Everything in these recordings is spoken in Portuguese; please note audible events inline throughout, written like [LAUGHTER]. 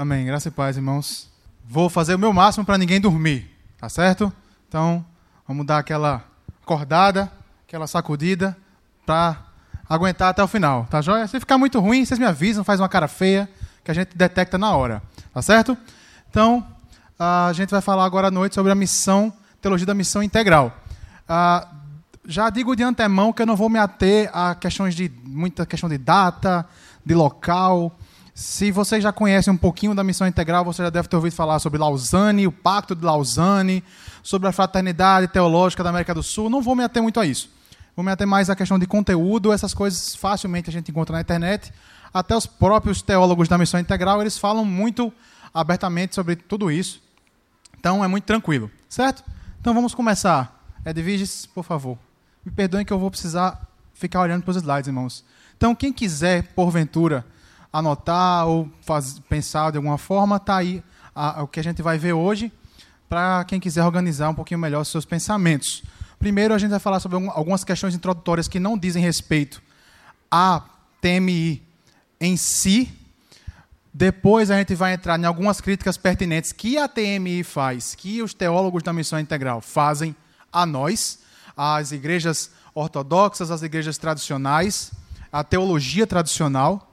Amém. Graça e paz, irmãos. Vou fazer o meu máximo para ninguém dormir, tá certo? Então, vamos dar aquela acordada, aquela sacudida para aguentar até o final, tá joia? Se ficar muito ruim, vocês me avisam, faz uma cara feia, que a gente detecta na hora, tá certo? Então, a gente vai falar agora à noite sobre a missão, teologia da missão integral. Ah, já digo de antemão que eu não vou me ater a questões de muita questão de data, de local. Se você já conhece um pouquinho da missão integral, você já deve ter ouvido falar sobre Lausanne, o Pacto de Lausanne, sobre a fraternidade teológica da América do Sul. Não vou me ater muito a isso. Vou me ater mais à questão de conteúdo, essas coisas facilmente a gente encontra na internet. Até os próprios teólogos da missão integral, eles falam muito abertamente sobre tudo isso. Então é muito tranquilo, certo? Então vamos começar. Edviges, por favor. Me perdoem que eu vou precisar ficar olhando para os slides, irmãos. Então, quem quiser, porventura, anotar ou faz, pensar de alguma forma, está aí a, a, o que a gente vai ver hoje, para quem quiser organizar um pouquinho melhor os seus pensamentos. Primeiro, a gente vai falar sobre algumas questões introdutórias que não dizem respeito à TMI em si. Depois, a gente vai entrar em algumas críticas pertinentes que a TMI faz, que os teólogos da Missão Integral fazem a nós às igrejas ortodoxas, às igrejas tradicionais, à teologia tradicional,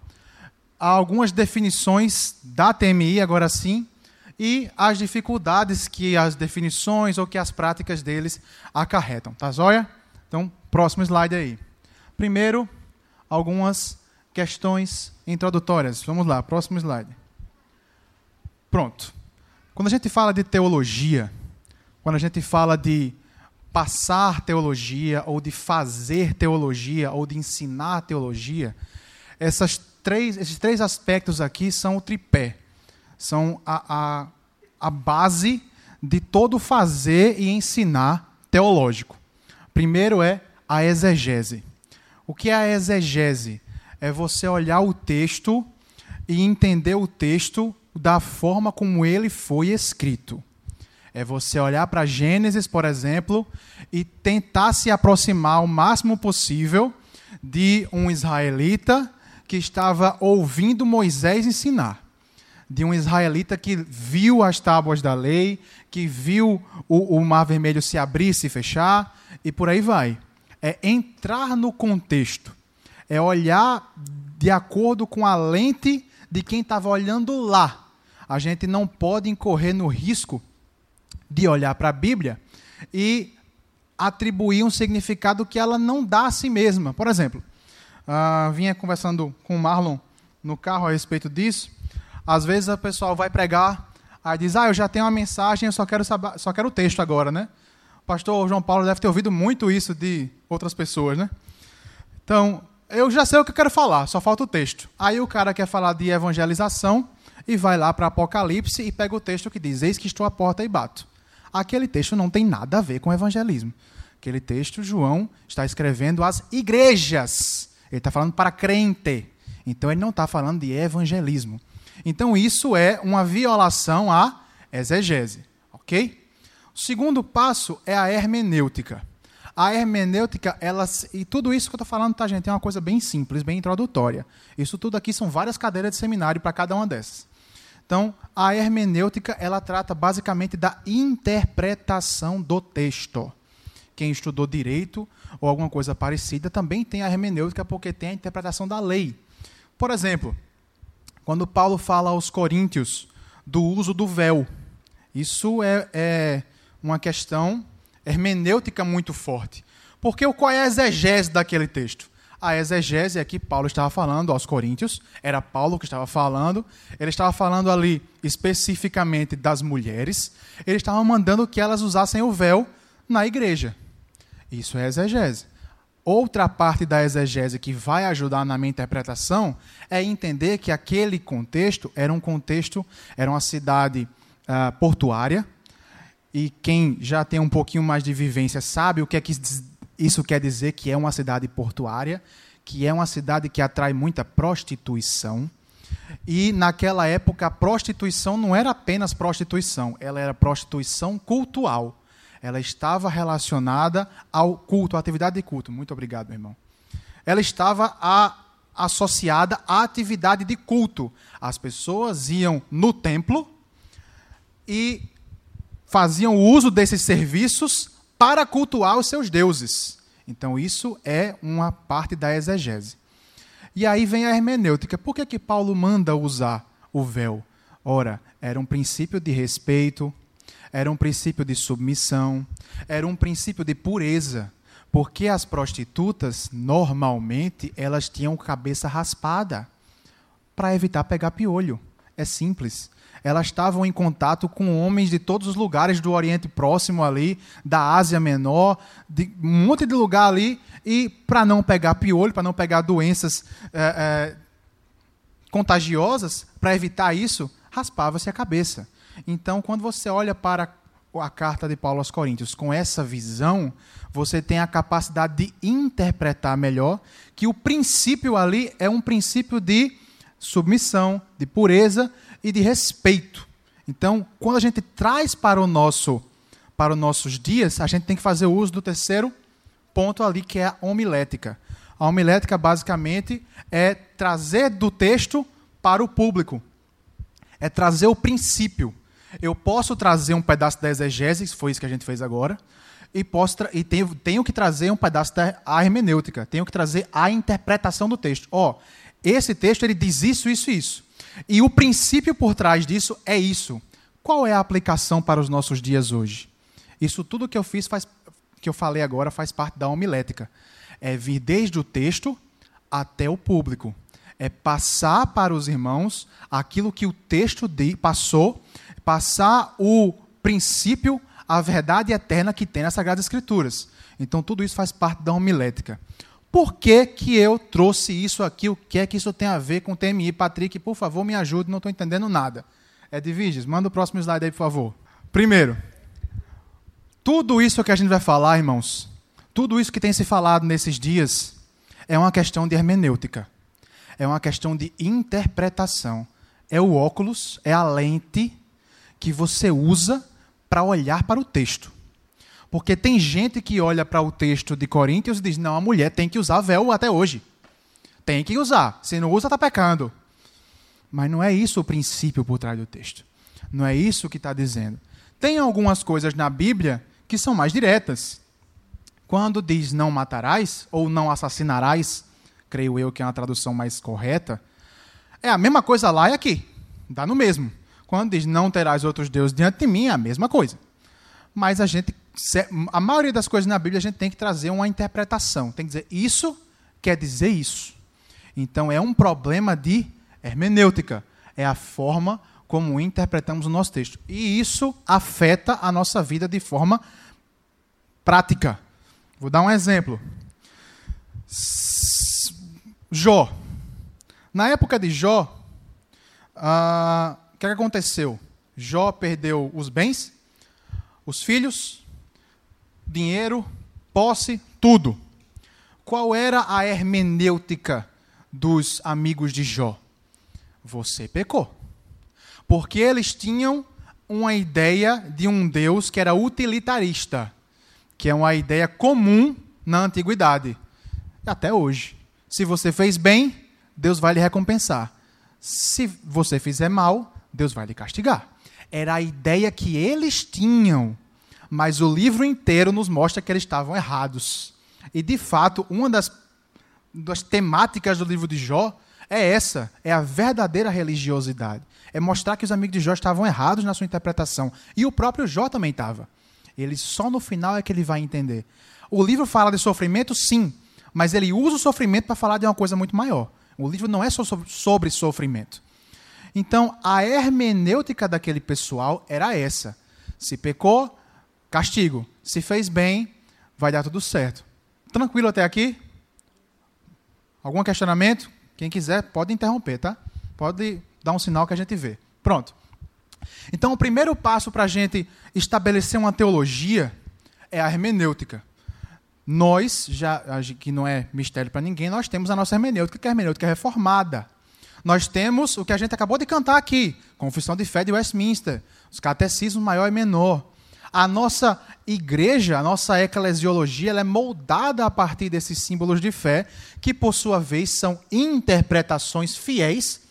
há algumas definições da TMI, agora sim, e as dificuldades que as definições ou que as práticas deles acarretam. Tá joia? Então, próximo slide aí. Primeiro, algumas questões introdutórias. Vamos lá, próximo slide. Pronto. Quando a gente fala de teologia, quando a gente fala de passar teologia, ou de fazer teologia, ou de ensinar teologia, essas três, esses três aspectos aqui são o tripé. São a, a, a base de todo fazer e ensinar teológico. Primeiro é a exegese. O que é a exegese? É você olhar o texto e entender o texto da forma como ele foi escrito. É você olhar para Gênesis, por exemplo, e tentar se aproximar o máximo possível de um israelita que estava ouvindo Moisés ensinar. De um israelita que viu as tábuas da lei, que viu o, o mar vermelho se abrir, se fechar, e por aí vai. É entrar no contexto. É olhar de acordo com a lente de quem estava olhando lá. A gente não pode incorrer no risco de olhar para a Bíblia e atribuir um significado que ela não dá a si mesma. Por exemplo, uh, vinha conversando com o Marlon no carro a respeito disso. Às vezes o pessoal vai pregar, aí diz: Ah, eu já tenho uma mensagem, eu só quero, saber, só quero o texto agora, né? O pastor João Paulo deve ter ouvido muito isso de outras pessoas, né? Então, eu já sei o que eu quero falar, só falta o texto. Aí o cara quer falar de evangelização e vai lá para Apocalipse e pega o texto que diz: Eis que estou à porta e bato. Aquele texto não tem nada a ver com evangelismo. Aquele texto, João está escrevendo às igrejas. Ele está falando para crente. Então, ele não está falando de evangelismo. Então, isso é uma violação à exegese. Ok? O segundo passo é a hermenêutica. A hermenêutica, ela, e tudo isso que eu estou falando, tá, gente, é uma coisa bem simples, bem introdutória. Isso tudo aqui são várias cadeiras de seminário para cada uma dessas. Então, a hermenêutica ela trata basicamente da interpretação do texto. Quem estudou direito ou alguma coisa parecida também tem a hermenêutica porque tem a interpretação da lei. Por exemplo, quando Paulo fala aos coríntios do uso do véu, isso é, é uma questão hermenêutica muito forte. Porque qual é a exegese daquele texto? a exegese aqui Paulo estava falando aos Coríntios, era Paulo que estava falando, ele estava falando ali especificamente das mulheres, ele estava mandando que elas usassem o véu na igreja. Isso é exegese. Outra parte da exegese que vai ajudar na minha interpretação é entender que aquele contexto era um contexto, era uma cidade uh, portuária, e quem já tem um pouquinho mais de vivência sabe o que é que isso quer dizer que é uma cidade portuária, que é uma cidade que atrai muita prostituição. E naquela época a prostituição não era apenas prostituição, ela era prostituição cultural. Ela estava relacionada ao culto, à atividade de culto. Muito obrigado, meu irmão. Ela estava a, associada à atividade de culto. As pessoas iam no templo e faziam uso desses serviços para cultuar os seus deuses. Então, isso é uma parte da exegese. E aí vem a hermenêutica. Por que, que Paulo manda usar o véu? Ora, era um princípio de respeito, era um princípio de submissão, era um princípio de pureza. Porque as prostitutas, normalmente, elas tinham cabeça raspada para evitar pegar piolho. É simples elas estavam em contato com homens de todos os lugares do Oriente Próximo ali, da Ásia Menor, de um monte de lugar ali, e para não pegar piolho, para não pegar doenças é, é, contagiosas, para evitar isso, raspava-se a cabeça. Então, quando você olha para a carta de Paulo aos Coríntios com essa visão, você tem a capacidade de interpretar melhor que o princípio ali é um princípio de submissão, de pureza e de respeito. Então, quando a gente traz para o nosso para os nossos dias, a gente tem que fazer uso do terceiro ponto ali, que é a homilética. A homilética, basicamente, é trazer do texto para o público. É trazer o princípio. Eu posso trazer um pedaço da exegese, foi isso que a gente fez agora, e, posso e tenho, tenho que trazer um pedaço da hermenêutica, tenho que trazer a interpretação do texto. Ó, oh, esse texto ele diz isso, isso e isso. E o princípio por trás disso é isso. Qual é a aplicação para os nossos dias hoje? Isso tudo que eu fiz faz, que eu falei agora faz parte da homilética. É vir desde o texto até o público. É passar para os irmãos aquilo que o texto de, passou, passar o princípio, a verdade eterna que tem nas Sagradas Escrituras. Então, tudo isso faz parte da homilética. Por que, que eu trouxe isso aqui? O que é que isso tem a ver com o TMI? Patrick, por favor, me ajude, não estou entendendo nada. Edviges, manda o próximo slide aí, por favor. Primeiro, tudo isso que a gente vai falar, irmãos, tudo isso que tem se falado nesses dias, é uma questão de hermenêutica. É uma questão de interpretação. É o óculos, é a lente que você usa para olhar para o texto. Porque tem gente que olha para o texto de Coríntios e diz: não, a mulher tem que usar véu até hoje. Tem que usar. Se não usa, está pecando. Mas não é isso o princípio por trás do texto. Não é isso que está dizendo. Tem algumas coisas na Bíblia que são mais diretas. Quando diz não matarás ou não assassinarás, creio eu que é uma tradução mais correta, é a mesma coisa lá e aqui. Dá no mesmo. Quando diz não terás outros deuses diante de mim, é a mesma coisa. Mas a gente a maioria das coisas na Bíblia a gente tem que trazer uma interpretação. Tem que dizer isso quer dizer isso. Então é um problema de hermenêutica. É a forma como interpretamos o nosso texto. E isso afeta a nossa vida de forma prática. Vou dar um exemplo. Jó. Na época de Jó, ah, que aconteceu? Jó perdeu os bens, os filhos, dinheiro, posse, tudo. Qual era a hermenêutica dos amigos de Jó? Você pecou. Porque eles tinham uma ideia de um Deus que era utilitarista, que é uma ideia comum na antiguidade, até hoje. Se você fez bem, Deus vai lhe recompensar. Se você fizer mal, Deus vai lhe castigar. Era a ideia que eles tinham mas o livro inteiro nos mostra que eles estavam errados. E, de fato, uma das, das temáticas do livro de Jó é essa: é a verdadeira religiosidade. É mostrar que os amigos de Jó estavam errados na sua interpretação. E o próprio Jó também estava. Ele só no final é que ele vai entender. O livro fala de sofrimento, sim, mas ele usa o sofrimento para falar de uma coisa muito maior. O livro não é só sobre sofrimento. Então, a hermenêutica daquele pessoal era essa. Se pecou, Castigo. Se fez bem, vai dar tudo certo. Tranquilo até aqui? Algum questionamento? Quem quiser, pode interromper, tá? Pode dar um sinal que a gente vê. Pronto. Então, o primeiro passo para a gente estabelecer uma teologia é a hermenêutica. Nós, já, que não é mistério para ninguém, nós temos a nossa hermenêutica, que é a hermenêutica reformada. Nós temos o que a gente acabou de cantar aqui, Confissão de Fé de Westminster, os catecismos maior e menor a nossa igreja, a nossa eclesiologia, ela é moldada a partir desses símbolos de fé, que por sua vez são interpretações fiéis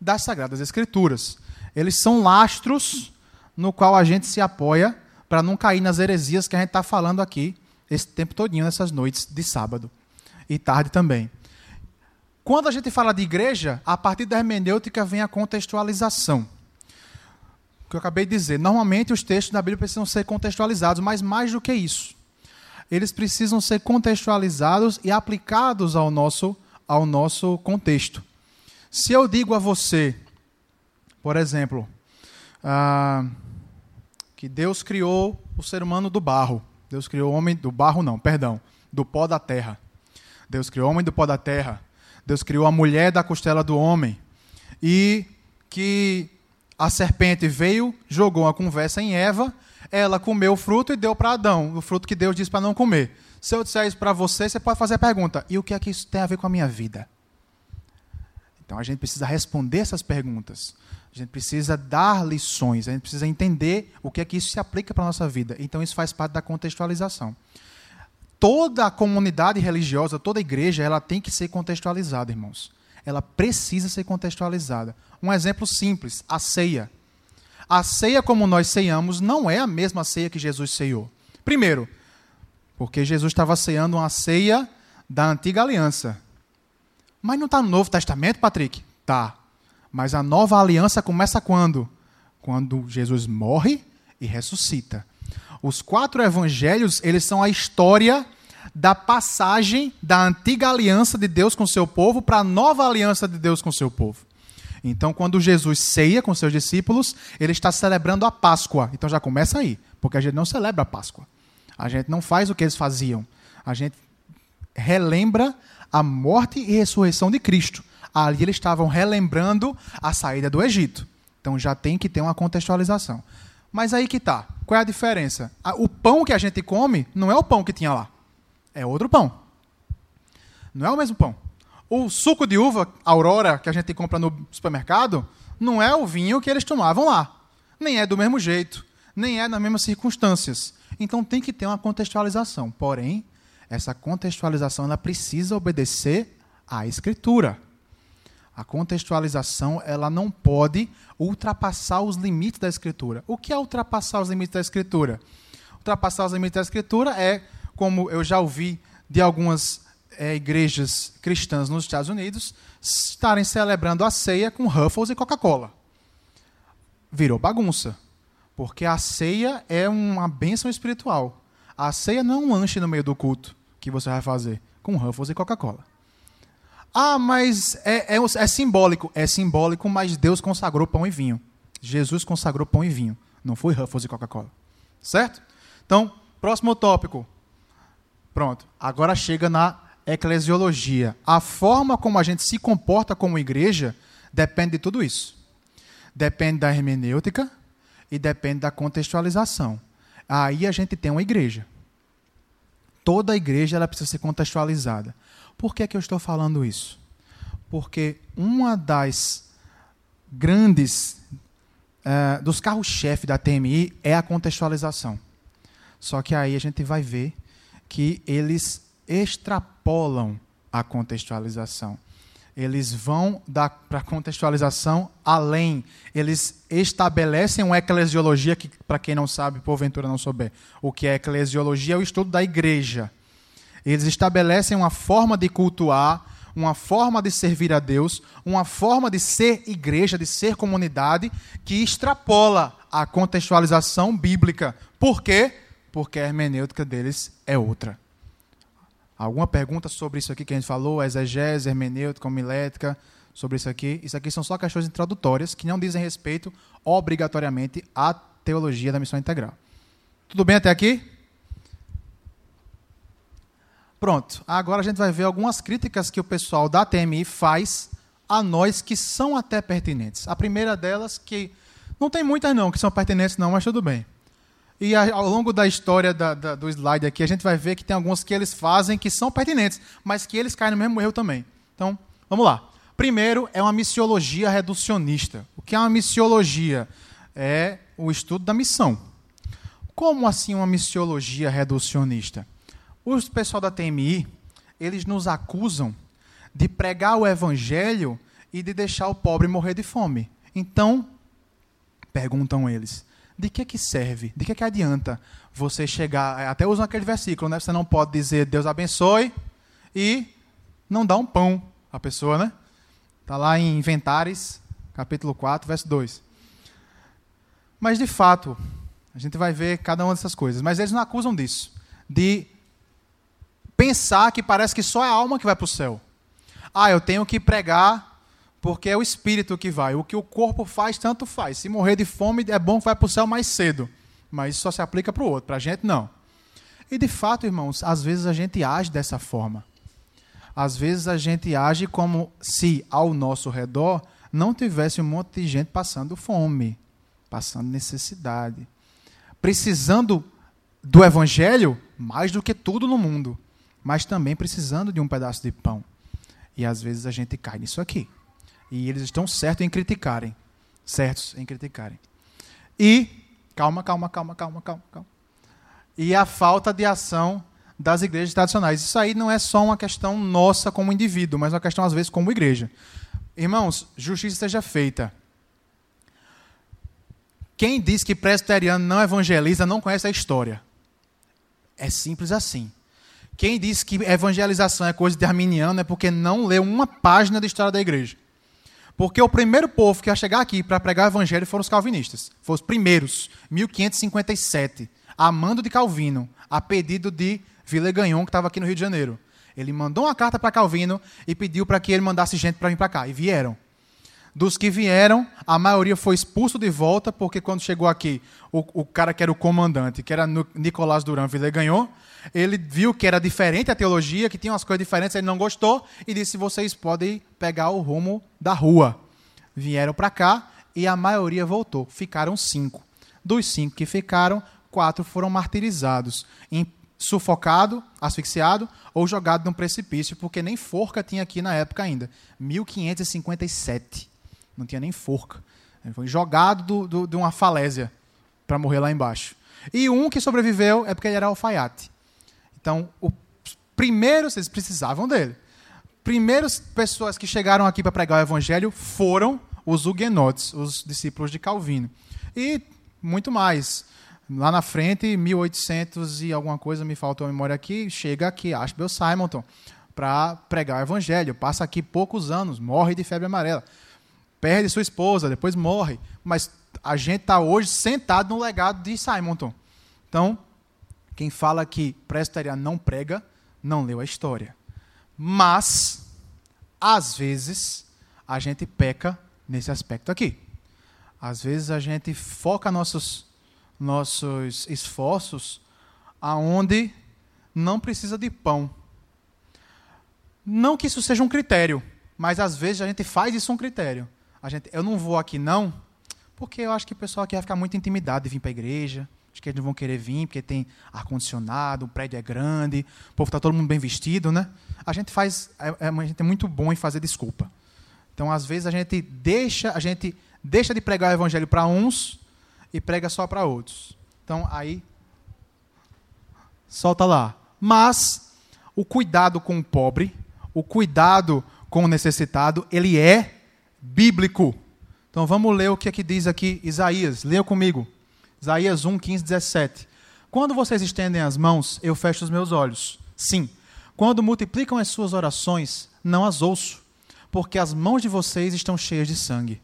das Sagradas Escrituras. Eles são lastros no qual a gente se apoia para não cair nas heresias que a gente está falando aqui esse tempo todinho, nessas noites de sábado e tarde também. Quando a gente fala de igreja, a partir da hermenêutica vem a contextualização. O que eu acabei de dizer. Normalmente os textos da Bíblia precisam ser contextualizados, mas mais do que isso. Eles precisam ser contextualizados e aplicados ao nosso, ao nosso contexto. Se eu digo a você, por exemplo, ah, que Deus criou o ser humano do barro. Deus criou o homem do barro, não, perdão, do pó da terra. Deus criou o homem do pó da terra. Deus criou a mulher da costela do homem. E que a serpente veio, jogou uma conversa em Eva, ela comeu o fruto e deu para Adão, o fruto que Deus disse para não comer. Se eu disser isso para você, você pode fazer a pergunta: e o que é que isso tem a ver com a minha vida? Então a gente precisa responder essas perguntas. A gente precisa dar lições, a gente precisa entender o que é que isso se aplica para a nossa vida. Então isso faz parte da contextualização. Toda a comunidade religiosa, toda a igreja, ela tem que ser contextualizada, irmãos. Ela precisa ser contextualizada. Um exemplo simples, a ceia. A ceia como nós ceiamos não é a mesma ceia que Jesus ceiou. Primeiro, porque Jesus estava ceando uma ceia da antiga aliança. Mas não está no Novo Testamento, Patrick? Tá. Mas a nova aliança começa quando? Quando Jesus morre e ressuscita. Os quatro evangelhos, eles são a história da passagem da antiga aliança de Deus com seu povo para a nova aliança de Deus com seu povo. Então, quando Jesus ceia com seus discípulos, ele está celebrando a Páscoa. Então já começa aí, porque a gente não celebra a Páscoa. A gente não faz o que eles faziam. A gente relembra a morte e ressurreição de Cristo ali eles estavam relembrando a saída do Egito. Então já tem que ter uma contextualização. Mas aí que tá. Qual é a diferença? O pão que a gente come não é o pão que tinha lá. É outro pão. Não é o mesmo pão. O suco de uva Aurora que a gente compra no supermercado não é o vinho que eles tomavam lá. Nem é do mesmo jeito, nem é nas mesmas circunstâncias. Então tem que ter uma contextualização. Porém, essa contextualização ela precisa obedecer à escritura. A contextualização ela não pode ultrapassar os limites da escritura. O que é ultrapassar os limites da escritura? Ultrapassar os limites da escritura é, como eu já ouvi de algumas é, igrejas cristãs nos Estados Unidos, estarem celebrando a ceia com Ruffles e Coca-Cola. Virou bagunça. Porque a ceia é uma bênção espiritual. A ceia não é um lanche no meio do culto que você vai fazer com Ruffles e Coca-Cola. Ah, mas é, é, é, simbólico. É simbólico, mas Deus consagrou pão e vinho. Jesus consagrou pão e vinho. Não foi Ruffles e Coca-Cola. Certo? Então, próximo tópico. Pronto. Agora chega na eclesiologia. A forma como a gente se comporta como igreja depende de tudo isso. Depende da hermenêutica e depende da contextualização. Aí a gente tem uma igreja. Toda igreja ela precisa ser contextualizada. Por que, que eu estou falando isso? Porque uma das grandes uh, dos carros-chefe da TMI é a contextualização. Só que aí a gente vai ver que eles extrapolam a contextualização. Eles vão para a contextualização além. Eles estabelecem uma eclesiologia que, para quem não sabe, porventura não souber, o que é eclesiologia é o estudo da igreja. Eles estabelecem uma forma de cultuar, uma forma de servir a Deus, uma forma de ser igreja, de ser comunidade, que extrapola a contextualização bíblica. Por quê? Porque a hermenêutica deles é outra. Alguma pergunta sobre isso aqui que a gente falou? Exegese, hermenêutica, homilética, sobre isso aqui? Isso aqui são só questões introdutórias que não dizem respeito obrigatoriamente à teologia da missão integral. Tudo bem até aqui? Pronto. Agora a gente vai ver algumas críticas que o pessoal da TMI faz a nós que são até pertinentes. A primeira delas, que não tem muitas não que são pertinentes não, mas tudo bem. E ao longo da história da, da, do slide aqui, a gente vai ver que tem alguns que eles fazem que são pertinentes, mas que eles caem no mesmo erro também. Então, vamos lá. Primeiro é uma missiologia reducionista. O que é uma missiologia? É o estudo da missão. Como assim uma missiologia reducionista? O pessoal da TMI, eles nos acusam de pregar o evangelho e de deixar o pobre morrer de fome. Então, perguntam eles, de que que serve? De que que adianta você chegar, até usam aquele versículo, né? Você não pode dizer Deus abençoe e não dar um pão à pessoa, né? Está lá em Inventares, capítulo 4, verso 2. Mas, de fato, a gente vai ver cada uma dessas coisas. Mas eles não acusam disso. De pensar que parece que só é a alma que vai para o céu. Ah, eu tenho que pregar porque é o espírito que vai. O que o corpo faz, tanto faz. Se morrer de fome, é bom que vai para o céu mais cedo. Mas isso só se aplica para o outro, para a gente não. E de fato, irmãos, às vezes a gente age dessa forma. Às vezes a gente age como se ao nosso redor não tivesse um monte de gente passando fome, passando necessidade, precisando do evangelho mais do que tudo no mundo, mas também precisando de um pedaço de pão. E às vezes a gente cai nisso aqui. E eles estão certos em criticarem. Certos em criticarem. E, calma, calma, calma, calma, calma, calma. E a falta de ação das igrejas tradicionais. Isso aí não é só uma questão nossa como indivíduo, mas uma questão, às vezes, como igreja. Irmãos, justiça seja feita. Quem diz que presbiteriano não evangeliza não conhece a história. É simples assim. Quem diz que evangelização é coisa de arminiano é porque não leu uma página da história da igreja. Porque o primeiro povo que ia chegar aqui para pregar o evangelho foram os calvinistas. Foram os primeiros, 1557, amando de Calvino, a pedido de Villegagnon, que estava aqui no Rio de Janeiro. Ele mandou uma carta para Calvino e pediu para que ele mandasse gente para vir para cá. E vieram. Dos que vieram, a maioria foi expulso de volta, porque quando chegou aqui, o, o cara que era o comandante, que era Nicolás Duran Villegagnon, ele viu que era diferente a teologia, que tinha umas coisas diferentes, ele não gostou e disse: vocês podem pegar o rumo da rua. Vieram para cá e a maioria voltou. Ficaram cinco. Dos cinco que ficaram, quatro foram martirizados, sufocado, asfixiado ou jogado num precipício, porque nem forca tinha aqui na época ainda. 1557. Não tinha nem forca. Ele foi jogado do, do, de uma falésia para morrer lá embaixo. E um que sobreviveu é porque ele era alfaiate. Então, os primeiros, eles precisavam dele. Primeiras pessoas que chegaram aqui para pregar o evangelho foram os huguenotes, os discípulos de Calvino. E muito mais. Lá na frente, 1800 e alguma coisa, me faltou a memória aqui, chega aqui Ashbel Simonton para pregar o evangelho. Passa aqui poucos anos, morre de febre amarela. Perde sua esposa, depois morre. Mas a gente está hoje sentado no legado de Simonton. Então, quem fala que presbiteriano não prega, não leu a história. Mas, às vezes, a gente peca nesse aspecto aqui. Às vezes a gente foca nossos nossos esforços aonde não precisa de pão. Não que isso seja um critério, mas às vezes a gente faz isso um critério. A gente, eu não vou aqui não, porque eu acho que o pessoal aqui vai ficar muito intimidado de vir para a igreja. Acho que eles não vão querer vir, porque tem ar-condicionado, o prédio é grande, o povo está todo mundo bem vestido, né? A gente faz, é, é, a gente é muito bom em fazer desculpa. Então, às vezes, a gente deixa, a gente deixa de pregar o evangelho para uns e prega só para outros. Então, aí, solta lá. Mas, o cuidado com o pobre, o cuidado com o necessitado, ele é bíblico. Então, vamos ler o que, é que diz aqui Isaías. Leia comigo. Isaías 1, 15, 17. Quando vocês estendem as mãos, eu fecho os meus olhos. Sim, quando multiplicam as suas orações, não as ouço, porque as mãos de vocês estão cheias de sangue.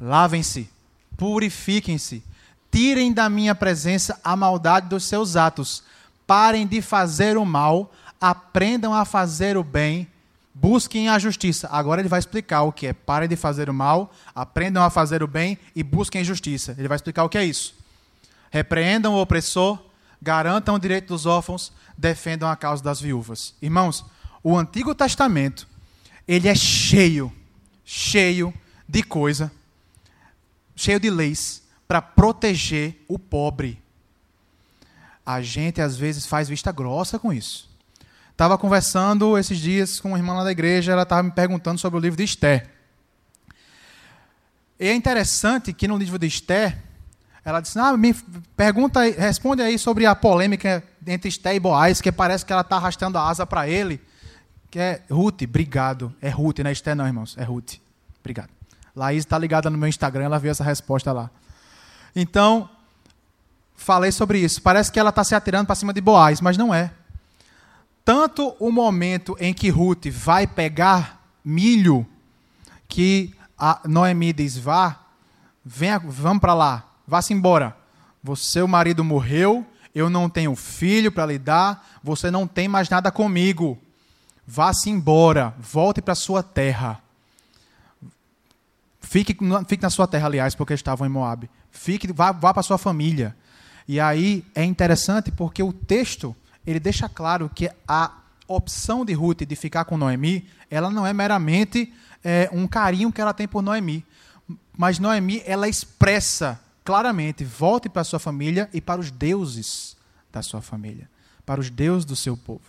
Lavem-se, purifiquem-se, tirem da minha presença a maldade dos seus atos, parem de fazer o mal, aprendam a fazer o bem, busquem a justiça. Agora ele vai explicar o que é parem de fazer o mal, aprendam a fazer o bem e busquem justiça. Ele vai explicar o que é isso. Repreendam o opressor, garantam o direito dos órfãos, defendam a causa das viúvas. Irmãos, o Antigo Testamento, ele é cheio, cheio de coisa cheio de leis para proteger o pobre. A gente às vezes faz vista grossa com isso. Estava conversando esses dias com uma irmã lá da igreja, ela estava me perguntando sobre o livro de Esther. E é interessante que no livro de Esther, Ela disse: ah, me pergunta, responde aí sobre a polêmica entre Esté e Boaz, que parece que ela está arrastando a asa para ele. Que é Ruth, obrigado. É Ruth, não é Esté, não, irmãos. É Ruth. Obrigado. Laís está ligada no meu Instagram, ela viu essa resposta lá. Então, falei sobre isso. Parece que ela está se atirando para cima de Boaz, mas não é. Tanto o momento em que Ruth vai pegar milho, que a Noemi diz: vá, venha, vamos para lá, vá-se embora. Você, seu marido morreu, eu não tenho filho para lhe dar, você não tem mais nada comigo. Vá-se embora, volte para sua terra. Fique, fique na sua terra, aliás, porque estavam em Moab. Fique, vá, vá para sua família. E aí é interessante porque o texto ele deixa claro que a opção de Ruth de ficar com Noemi, ela não é meramente é, um carinho que ela tem por Noemi, mas Noemi ela expressa claramente: volte para a sua família e para os deuses da sua família, para os deuses do seu povo.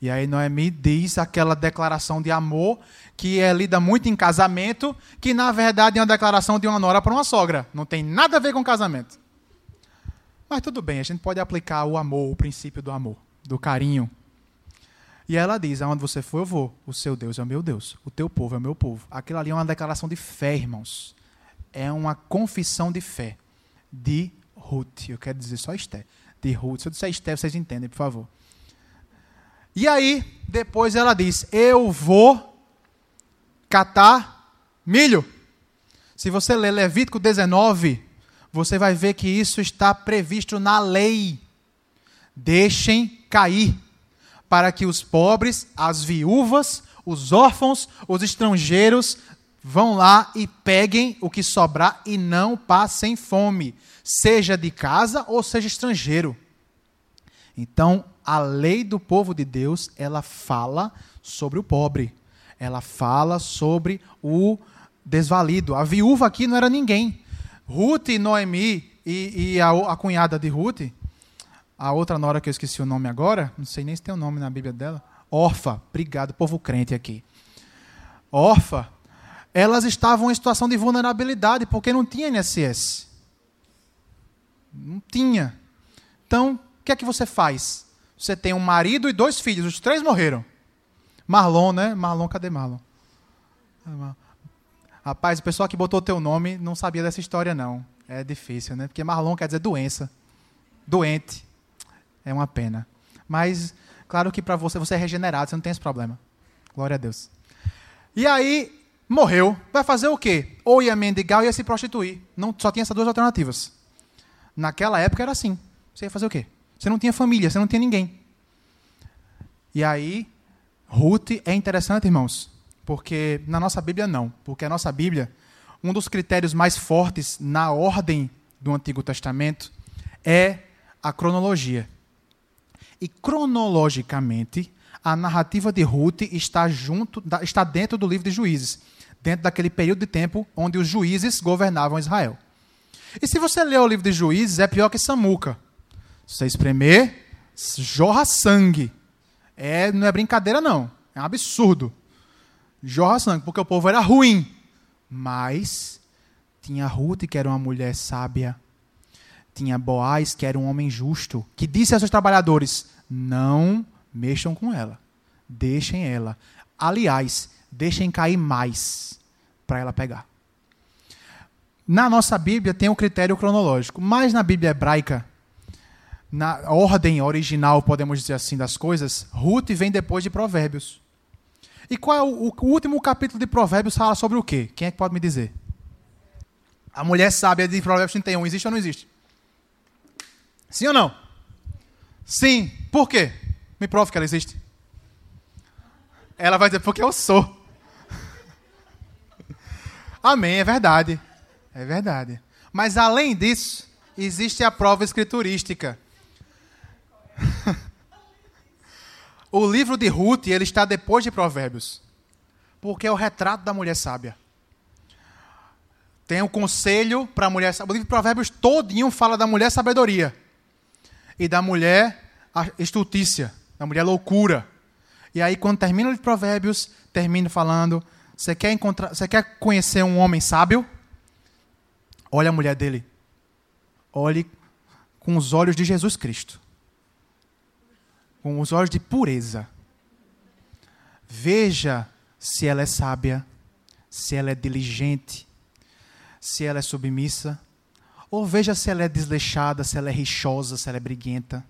E aí Noemi diz aquela declaração de amor que é lida muito em casamento, que na verdade é uma declaração de uma nora para uma sogra. Não tem nada a ver com casamento. Mas tudo bem, a gente pode aplicar o amor, o princípio do amor, do carinho. E ela diz: aonde você for, eu vou. O seu Deus é o meu Deus. O teu povo é o meu povo. Aquilo ali é uma declaração de fé, irmãos. É uma confissão de fé. De Ruth. Eu quero dizer só Esté. De Ruth. Se eu disser Esté, vocês entendem, por favor. E aí, depois ela diz: Eu vou catar milho. Se você ler Levítico 19, você vai ver que isso está previsto na lei. Deixem cair, para que os pobres, as viúvas, os órfãos, os estrangeiros vão lá e peguem o que sobrar e não passem fome, seja de casa ou seja estrangeiro. Então, a lei do povo de Deus, ela fala sobre o pobre. Ela fala sobre o desvalido. A viúva aqui não era ninguém. Ruth e Noemi e, e a, a, cunhada de Ruth, a outra nora que eu esqueci o nome agora, não sei nem se tem o um nome na Bíblia dela, Orfa, obrigado, povo crente aqui. Orfa, elas estavam em situação de vulnerabilidade porque não tinha INSS. Não tinha. Então, o que é que você faz? Você tem um marido e dois filhos, os três morreram. Marlon, né? Marlon, cadê Marlon? Rapaz, o pessoal que botou teu nome não sabia dessa história, não. É difícil, né? Porque Marlon quer dizer doença. Doente. É uma pena. Mas, claro que para você, você é regenerado, você não tem esse problema. Glória a Deus. E aí, morreu. Vai fazer o quê? Ou ia mendigar ou ia se prostituir. Não, só tinha essas duas alternativas. Naquela época era assim. Você ia fazer o quê? Você não tinha família, você não tinha ninguém. E aí, Ruth é interessante, irmãos, porque na nossa Bíblia não. Porque a nossa Bíblia, um dos critérios mais fortes na ordem do Antigo Testamento é a cronologia. E cronologicamente, a narrativa de Ruth está junto, está dentro do livro de Juízes, dentro daquele período de tempo onde os juízes governavam Israel. E se você ler o livro de Juízes, é pior que Samuca. Se você espremer, jorra sangue. É, não é brincadeira, não. É um absurdo. Jorra sangue, porque o povo era ruim. Mas tinha Ruth, que era uma mulher sábia. Tinha Boaz, que era um homem justo, que disse aos seus trabalhadores: não mexam com ela. Deixem ela. Aliás, deixem cair mais para ela pegar. Na nossa Bíblia tem o critério cronológico, mas na Bíblia hebraica na ordem original, podemos dizer assim, das coisas, Ruth vem depois de Provérbios. E qual é o, o, último capítulo de Provérbios fala sobre o quê? Quem é que pode me dizer? A mulher sábia de Provérbios 31, existe ou não existe? Sim ou não? Sim. Por quê? Me prove que ela existe. Ela vai dizer, porque eu sou. Amém, é verdade. É verdade. Mas além disso, existe a prova escriturística. [LAUGHS] o livro de Ruth ele está depois de Provérbios, porque é o retrato da mulher sábia. Tem um conselho para a mulher sábia. O livro de Provérbios todinho fala da mulher sabedoria e da mulher estultícia, da mulher loucura. E aí quando termina o livro de Provérbios, termina falando: você quer encontrar, você quer conhecer um homem sábio? Olha a mulher dele. olhe com os olhos de Jesus Cristo. Com os olhos de pureza. Veja se ela é sábia, se ela é diligente, se ela é submissa, ou veja se ela é desleixada, se ela é rixosa, se ela é briguenta.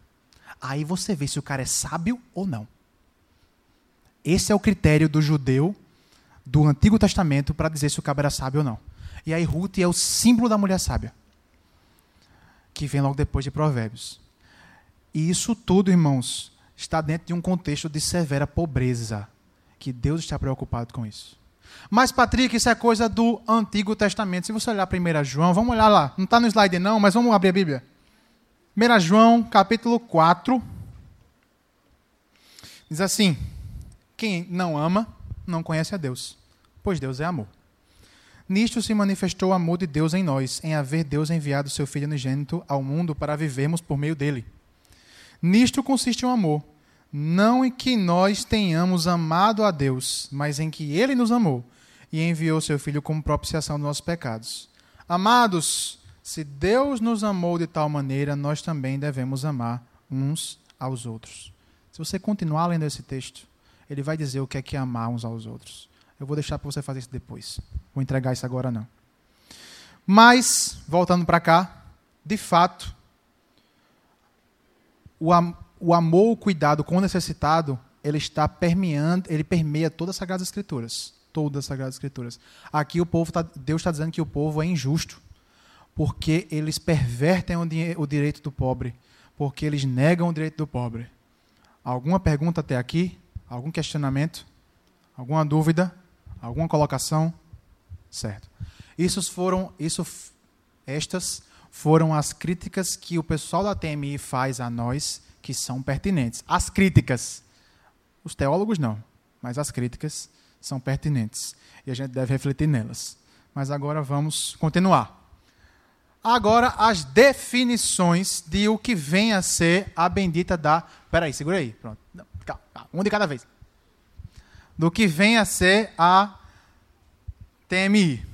Aí você vê se o cara é sábio ou não. Esse é o critério do judeu do Antigo Testamento para dizer se o cara era sábio ou não. E aí Ruth é o símbolo da mulher sábia, que vem logo depois de Provérbios. E isso tudo, irmãos, está dentro de um contexto de severa pobreza, que Deus está preocupado com isso. Mas, Patrick, isso é coisa do Antigo Testamento. Se você olhar 1 João, vamos olhar lá. Não está no slide não, mas vamos abrir a Bíblia. 1 João, capítulo 4. Diz assim: Quem não ama, não conhece a Deus, pois Deus é amor. Nisto se manifestou o amor de Deus em nós, em haver Deus enviado seu Filho unigênito ao mundo para vivermos por meio dele. Nisto consiste o amor não em que nós tenhamos amado a Deus, mas em que Ele nos amou e enviou seu Filho como propiciação dos nossos pecados. Amados, se Deus nos amou de tal maneira, nós também devemos amar uns aos outros. Se você continuar lendo esse texto, ele vai dizer o que é que é amar uns aos outros. Eu vou deixar para você fazer isso depois. Vou entregar isso agora não. Mas, voltando para cá, de fato, o, o amor, o cuidado com o necessitado, ele está permeando, ele permeia todas as Sagradas Escrituras. Todas as Sagradas Escrituras. Aqui o povo tá, Deus está dizendo que o povo é injusto, porque eles pervertem o, o direito do pobre, porque eles negam o direito do pobre. Alguma pergunta até aqui? Algum questionamento? Alguma dúvida? Alguma colocação? Certo. Isso foram, isso, estas foram as críticas que o pessoal da TMI faz a nós que são pertinentes. As críticas, os teólogos não, mas as críticas são pertinentes e a gente deve refletir nelas. Mas agora vamos continuar. Agora as definições de o que vem a ser a bendita da. Peraí, segura aí. Pronto. calma, um de cada vez. Do que vem a ser a TMI.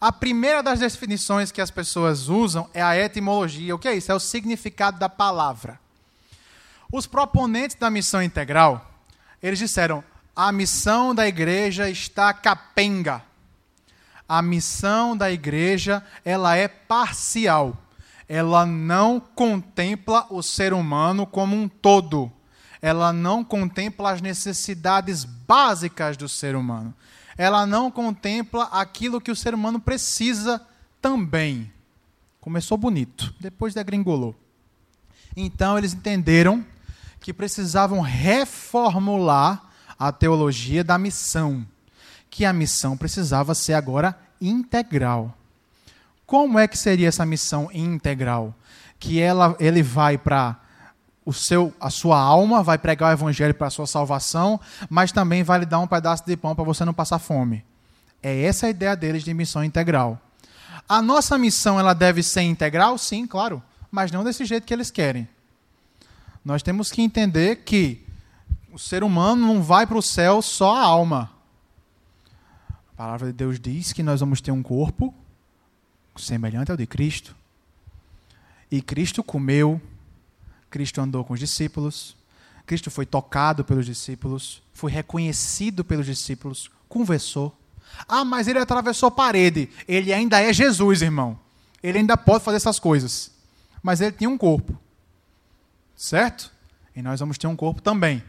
A primeira das definições que as pessoas usam é a etimologia. O que é isso? É o significado da palavra. Os proponentes da missão integral, eles disseram: a missão da igreja está capenga. A missão da igreja, ela é parcial. Ela não contempla o ser humano como um todo. Ela não contempla as necessidades básicas do ser humano. Ela não contempla aquilo que o ser humano precisa também. Começou bonito, depois degringolou. Então eles entenderam que precisavam reformular a teologia da missão, que a missão precisava ser agora integral. Como é que seria essa missão integral? Que ela, ele vai para o seu, a sua alma, vai pregar o evangelho para a sua salvação, mas também vai lhe dar um pedaço de pão para você não passar fome. É essa a ideia deles de missão integral. A nossa missão ela deve ser integral? Sim, claro, mas não desse jeito que eles querem. Nós temos que entender que o ser humano não vai para o céu só a alma. A palavra de Deus diz que nós vamos ter um corpo semelhante ao de Cristo. E Cristo comeu, Cristo andou com os discípulos, Cristo foi tocado pelos discípulos, foi reconhecido pelos discípulos, conversou. Ah, mas ele atravessou a parede. Ele ainda é Jesus, irmão. Ele ainda pode fazer essas coisas. Mas ele tinha um corpo. Certo? E nós vamos ter um corpo também.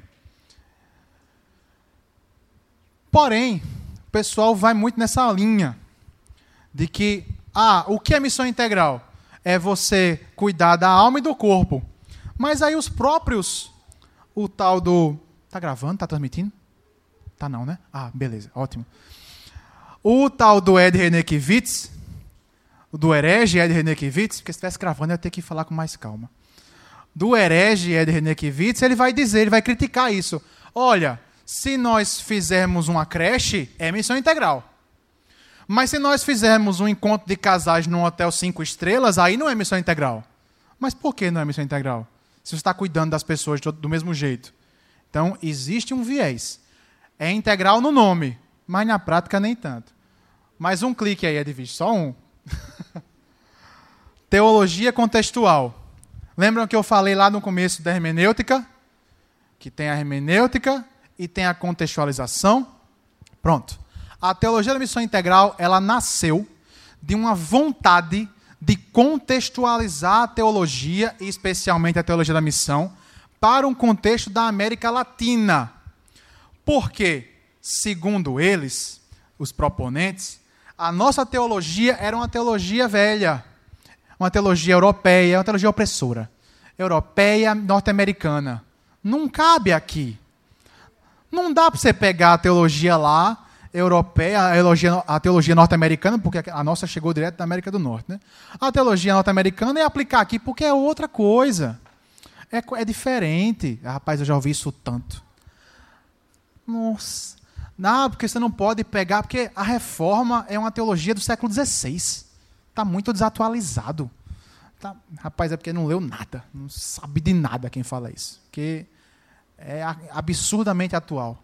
Porém, o pessoal vai muito nessa linha de que, ah, o que é missão integral? É você cuidar da alma e do corpo. Mas aí os próprios, o tal do. Tá gravando? Tá transmitindo? Tá não, né? Ah, beleza, ótimo. O tal do Ed Renekiewicz, do herege Ed Renekiewicz, porque se estivesse gravando eu ia ter que falar com mais calma do herege Ed Renekiewicz, ele vai dizer, ele vai criticar isso. Olha, se nós fizermos uma creche, é missão integral. Mas se nós fizermos um encontro de casais num hotel cinco estrelas, aí não é missão integral. Mas por que não é missão integral? Se você está cuidando das pessoas do mesmo jeito. Então, existe um viés. É integral no nome, mas na prática nem tanto. Mais um clique aí, Edvige, só um. [LAUGHS] Teologia contextual. Lembram que eu falei lá no começo da hermenêutica? Que tem a hermenêutica e tem a contextualização. Pronto. A teologia da missão integral, ela nasceu de uma vontade de contextualizar a teologia, e especialmente a teologia da missão, para um contexto da América Latina. Porque, segundo eles, os proponentes, a nossa teologia era uma teologia velha, uma teologia europeia, uma teologia opressora, europeia, norte-americana. Não cabe aqui. Não dá para você pegar a teologia lá, europeia, a teologia, a teologia norte-americana, porque a nossa chegou direto da América do Norte, né? A teologia norte-americana e aplicar aqui porque é outra coisa. É, é diferente. Ah, rapaz, eu já ouvi isso tanto. Nossa. Não, porque você não pode pegar, porque a reforma é uma teologia do século XVI. Está muito desatualizado. Tá, rapaz, é porque não leu nada. Não sabe de nada quem fala isso. Porque é absurdamente atual.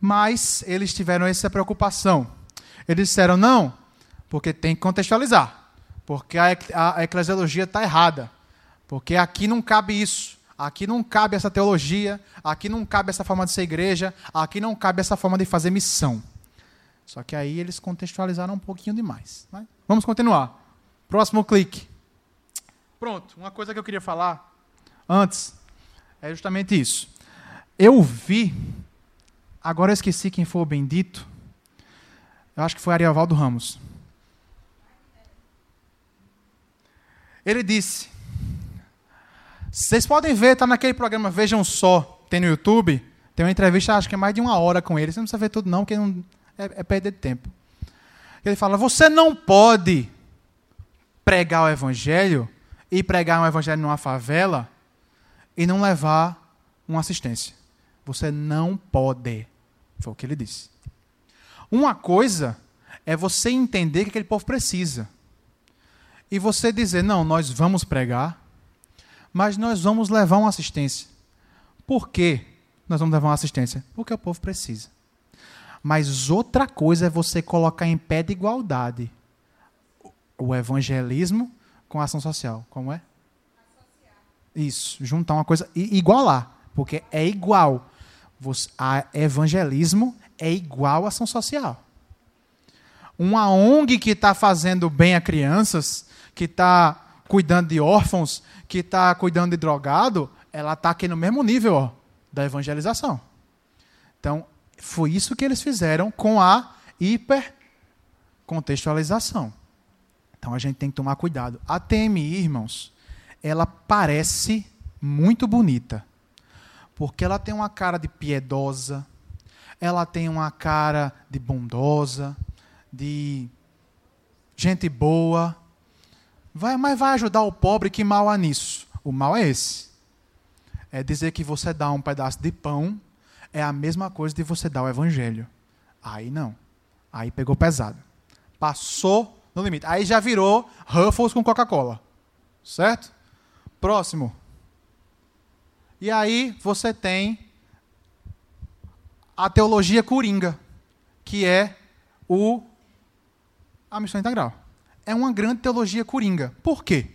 Mas eles tiveram essa preocupação. Eles disseram, não, porque tem que contextualizar. Porque a, eclesiologia está errada. Porque aqui não cabe isso. Aqui não cabe essa teologia. Aqui não cabe essa forma de ser igreja. Aqui não cabe essa forma de fazer missão. Só que aí eles contextualizaram um pouquinho demais. Né? Vamos continuar. Próximo clique. Pronto, uma coisa que eu queria falar antes é justamente isso. Eu vi, agora eu esqueci quem foi o bendito. Eu acho que foi Ariovaldo Ramos. Ele disse: Vocês podem ver, está naquele programa Vejam Só, tem no YouTube. Tem uma entrevista, acho que é mais de uma hora com ele. Você não precisa ver tudo, não, porque não, é, é perder tempo. Ele fala: Você não pode pregar o evangelho e pregar um evangelho numa favela e não levar uma assistência. Você não pode. Foi o que ele disse. Uma coisa é você entender que aquele povo precisa. E você dizer, não, nós vamos pregar, mas nós vamos levar uma assistência. Por quê? Nós vamos levar uma assistência? Porque o povo precisa. Mas outra coisa é você colocar em pé de igualdade o evangelismo com a ação social. Como é? Isso, juntar uma coisa e igualar, porque é igual. A evangelismo é igual ação social. Uma ONG que está fazendo bem a crianças, que está cuidando de órfãos, que está cuidando de drogado, ela está aqui no mesmo nível ó, da evangelização. Então, foi isso que eles fizeram com a hipercontextualização. Então a gente tem que tomar cuidado. A TMI, irmãos, ela parece muito bonita. Porque ela tem uma cara de piedosa, ela tem uma cara de bondosa, de gente boa. Vai, mas vai ajudar o pobre, que mal há nisso? O mal é esse. É dizer que você dá um pedaço de pão é a mesma coisa de você dar o evangelho. Aí não. Aí pegou pesado. Passou no limite. Aí já virou Ruffles com Coca-Cola. Certo? Próximo. E aí você tem a teologia coringa, que é o a missão integral. É uma grande teologia coringa. Por quê?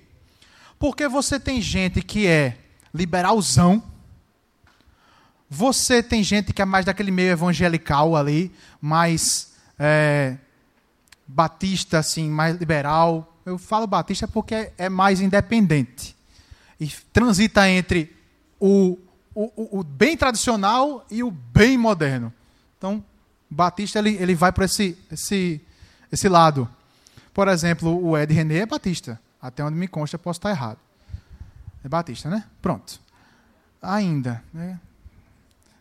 Porque você tem gente que é liberalzão, você tem gente que é mais daquele meio evangelical ali, mais é, batista, assim, mais liberal. Eu falo batista porque é mais independente e transita entre o, o, o, bem tradicional e o bem moderno. Então, Batista ele, ele vai para esse, esse, esse lado. Por exemplo, o Ed René é Batista. Até onde me consta, posso estar errado. É Batista, né? Pronto. Ainda. Né?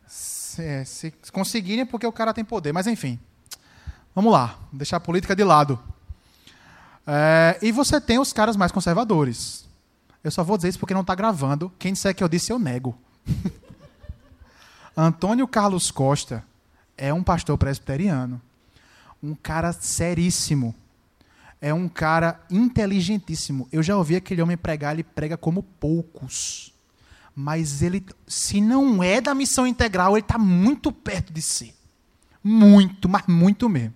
Se, é, se conseguirem, é porque o cara tem poder. Mas, enfim. Vamos lá. Deixar a política de lado. É, e você tem os caras mais conservadores. Eu só vou dizer isso porque não está gravando. Quem disser que eu disse, eu nego. [LAUGHS] Antônio Carlos Costa é um pastor presbiteriano. Um cara seríssimo. É um cara inteligentíssimo. Eu já ouvi aquele homem pregar, ele prega como poucos. Mas ele, se não é da missão integral, ele está muito perto de ser. Muito, mas muito mesmo.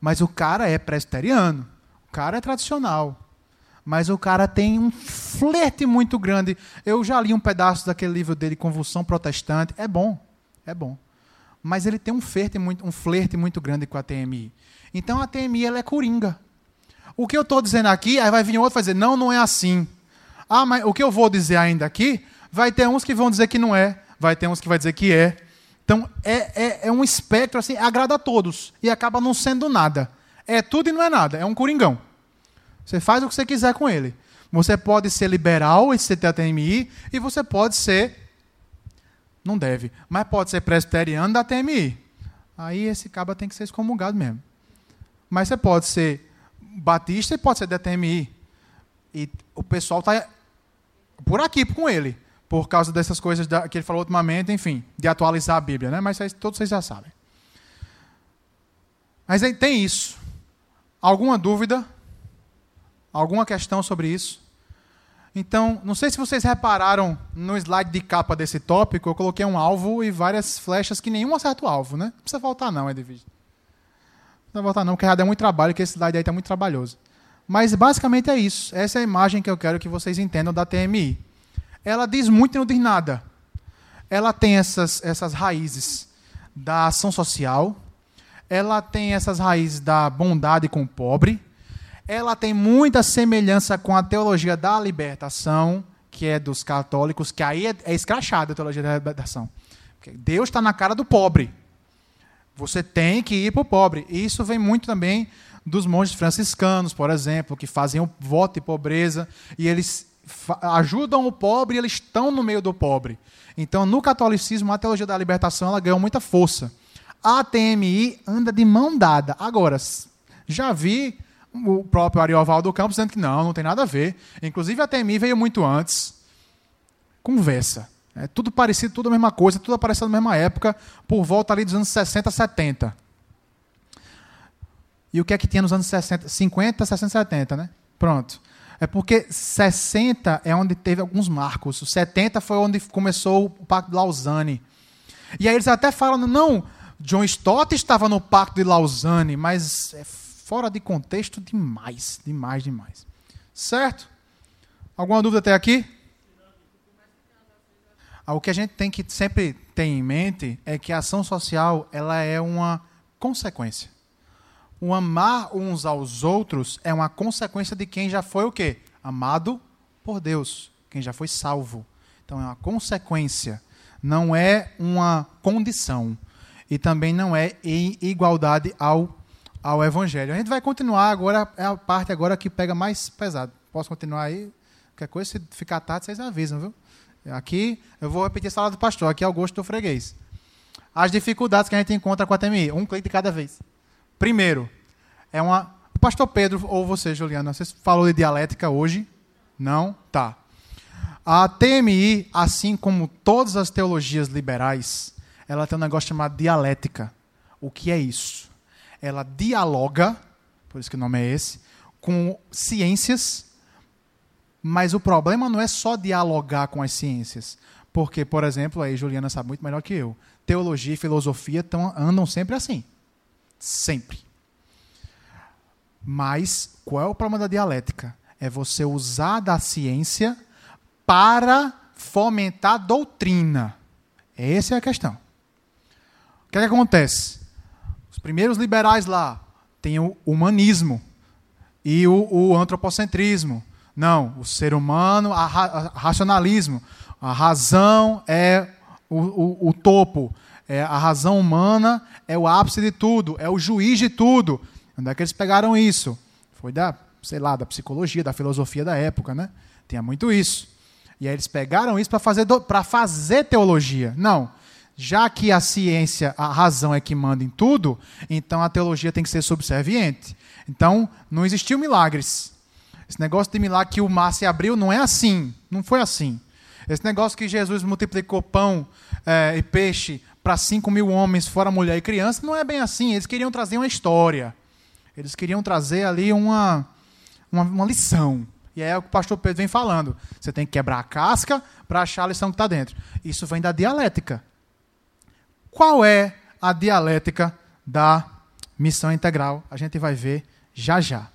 Mas o cara é presbiteriano. O cara é tradicional. Mas o cara tem um flerte muito grande. Eu já li um pedaço daquele livro dele, Convulsão Protestante. É bom, é bom. Mas ele tem um flerte muito, um flerte muito grande com a TMI. Então a TMI ela é coringa. O que eu estou dizendo aqui, aí vai vir outro e vai dizer, não, não é assim. Ah, mas o que eu vou dizer ainda aqui, vai ter uns que vão dizer que não é, vai ter uns que vai dizer que é. Então é, é, é um espectro assim, agrada a todos e acaba não sendo nada. É tudo e não é nada, é um coringão. Você faz o que você quiser com ele. Você pode ser liberal e ser TMI, e você pode ser. Não deve, mas pode ser presbiteriano da TMI. Aí esse caba tem que ser excomungado mesmo. Mas você pode ser batista e pode ser da TMI. E o pessoal está por aqui com ele, por causa dessas coisas que ele falou ultimamente, enfim, de atualizar a Bíblia, né? Mas todos vocês já sabem. Mas tem isso. Alguma dúvida? Alguma questão sobre isso? Então, não sei se vocês repararam no slide de capa desse tópico, eu coloquei um alvo e várias flechas que nenhum acerta o alvo, né? Não precisa voltar não, Edvige. Não precisa voltar não, porque deu muito trabalho, que esse slide aí está muito trabalhoso. Mas basicamente é isso. Essa é a imagem que eu quero que vocês entendam da TMI. Ela diz muito e não diz nada. Ela tem essas, essas raízes da ação social, ela tem essas raízes da bondade com o pobre, ela tem muita semelhança com a teologia da libertação, que é dos católicos, que aí é, é escrachada a teologia da libertação. Porque Deus está na cara do pobre. Você tem que ir para o pobre. E isso vem muito também dos monges franciscanos, por exemplo, que fazem o voto de pobreza e eles ajudam o pobre e eles estão no meio do pobre. Então, no catolicismo, a teologia da libertação ela ganhou muita força. A TMI anda de mão dada. Agora, já vi o próprio Ariovaldo Campos dizendo que não, não tem nada a ver. Inclusive a TMI veio muito antes. Conversa. É tudo parecido, tudo a mesma coisa, tudo apareceu na mesma época, por volta ali dos anos 60, 70. E o que é que tinha nos anos 60, 50, 60, 70, né? Pronto. É porque 60 é onde teve alguns marcos. O 70 foi onde começou o Pacto de Lausanne. E aí eles até falam, não, John Stott estava no Pacto de Lausanne, mas é fora de contexto demais, demais, demais. Certo? Alguma dúvida até aqui? Ah, o que a gente tem que sempre ter em mente é que a ação social ela é uma consequência. O amar uns aos outros é uma consequência de quem já foi o quê? Amado por Deus, quem já foi salvo. Então é uma consequência, não é uma condição. E também não é em igualdade ao ao Evangelho. A gente vai continuar agora, é a parte agora que pega mais pesado. Posso continuar aí? Qualquer coisa, se ficar tarde, vocês avisam, viu? Aqui, eu vou repetir a sala do pastor, aqui é o gosto do freguês. As dificuldades que a gente encontra com a TMI, um clique de cada vez. Primeiro, é uma. O pastor Pedro, ou você, Juliana, você falou de dialética hoje? Não? Tá. A TMI, assim como todas as teologias liberais, ela tem um negócio chamado dialética. O que é isso? Ela dialoga, por isso que o nome é esse, com ciências, mas o problema não é só dialogar com as ciências. Porque, por exemplo, aí Juliana sabe muito melhor que eu, teologia e filosofia tão, andam sempre assim. Sempre. Mas qual é o problema da dialética? É você usar da ciência para fomentar doutrina. Essa é a questão. O que, é que acontece? Os primeiros liberais lá têm o humanismo e o, o antropocentrismo. Não, o ser humano, a, ra, a racionalismo. A razão é o, o, o topo. É, a razão humana é o ápice de tudo, é o juiz de tudo. Onde é que eles pegaram isso? Foi da, sei lá, da psicologia, da filosofia da época, né? Tinha muito isso. E aí eles pegaram isso para fazer, fazer teologia. Não já que a ciência, a razão é que manda em tudo, então a teologia tem que ser subserviente. Então, não existiu milagres. Esse negócio de milagre que o mar se abriu não é assim. Não foi assim. Esse negócio que Jesus multiplicou pão é, e peixe para 5 mil homens, fora mulher e criança, não é bem assim. Eles queriam trazer uma história. Eles queriam trazer ali uma, uma, uma lição. E é o que o pastor Pedro vem falando. Você tem que quebrar a casca para achar a lição que está dentro. Isso vem da dialética. Qual é a dialética da missão integral? A gente vai ver já já.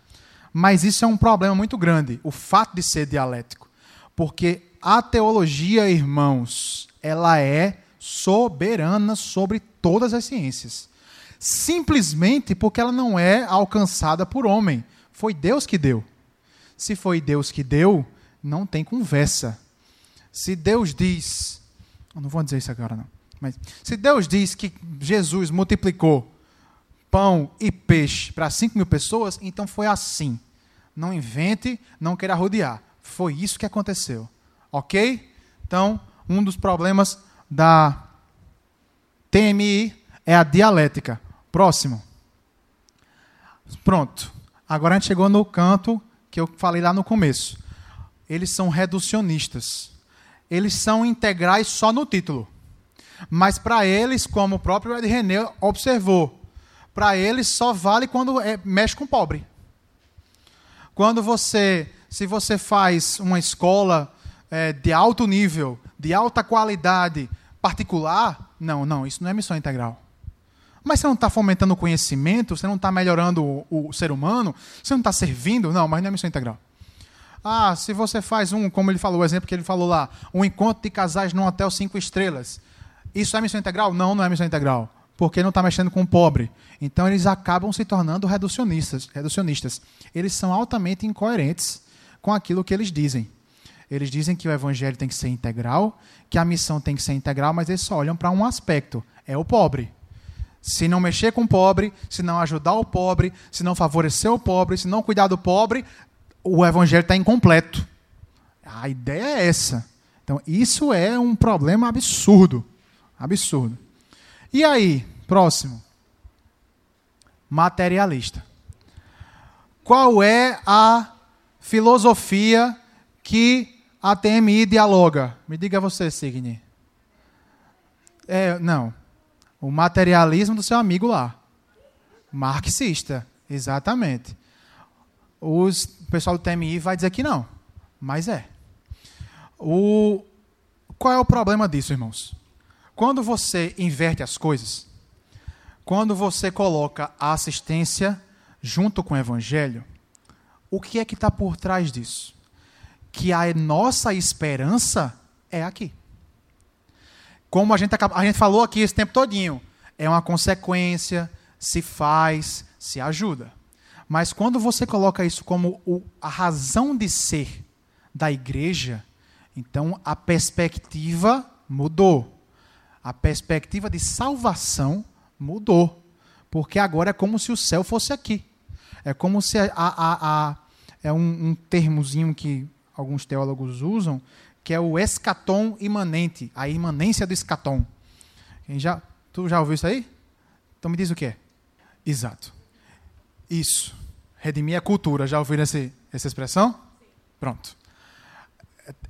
Mas isso é um problema muito grande, o fato de ser dialético. Porque a teologia, irmãos, ela é soberana sobre todas as ciências. Simplesmente porque ela não é alcançada por homem. Foi Deus que deu. Se foi Deus que deu, não tem conversa. Se Deus diz. Eu não vou dizer isso agora, não. Mas se Deus diz que Jesus multiplicou pão e peixe para 5 mil pessoas, então foi assim. Não invente, não queira rodear. Foi isso que aconteceu. Ok? Então, um dos problemas da TMI é a dialética. Próximo. Pronto. Agora a gente chegou no canto que eu falei lá no começo. Eles são reducionistas. Eles são integrais só no título. Mas para eles, como o próprio Ed René observou, para eles só vale quando é, mexe com pobre. Quando você, se você faz uma escola é, de alto nível, de alta qualidade, particular, não, não, isso não é missão integral. Mas você não está fomentando o conhecimento, você não está melhorando o, o, ser humano, você não está servindo, não, mas não é missão integral. Ah, se você faz um, como ele falou, o exemplo que ele falou lá, um encontro de casais num hotel cinco estrelas, isso é missão integral? Não, não é missão integral porque não está mexendo com o pobre. Então eles acabam se tornando reducionistas, reducionistas. Eles são altamente incoerentes com aquilo que eles dizem. Eles dizem que o evangelho tem que ser integral, que a missão tem que ser integral, mas eles só olham para um aspecto: é o pobre. Se não mexer com o pobre, se não ajudar o pobre, se não favorecer o pobre, se não cuidar do pobre, o evangelho está incompleto. A ideia é essa. Então, isso é um problema absurdo. Absurdo. E aí, próximo. Materialista. Qual é a filosofia que a TMI dialoga? Me diga você, Signe. É, não. O materialismo do seu amigo lá. Marxista. Exatamente. Os, o pessoal do TMI vai dizer que não. Mas é. O, qual é o problema disso, irmãos? Quando você inverte as coisas, quando você coloca a assistência junto com o evangelho, o que é que está por trás disso? Que a nossa esperança é aqui. Como a gente, a gente falou aqui esse tempo todinho, é uma consequência, se faz, se ajuda. Mas quando você coloca isso como o, a razão de ser da igreja, então a perspectiva mudou a perspectiva de salvação mudou. Porque agora é como se o céu fosse aqui. É como se a, a, a é um, um termozinho que alguns teólogos usam, que é o escatom imanente, a imanência do escatom. Quem já, tu já ouviu isso aí? Então me diz o que é. Exato. Isso. Redimir a cultura. Já ouviram esse, essa expressão? Pronto.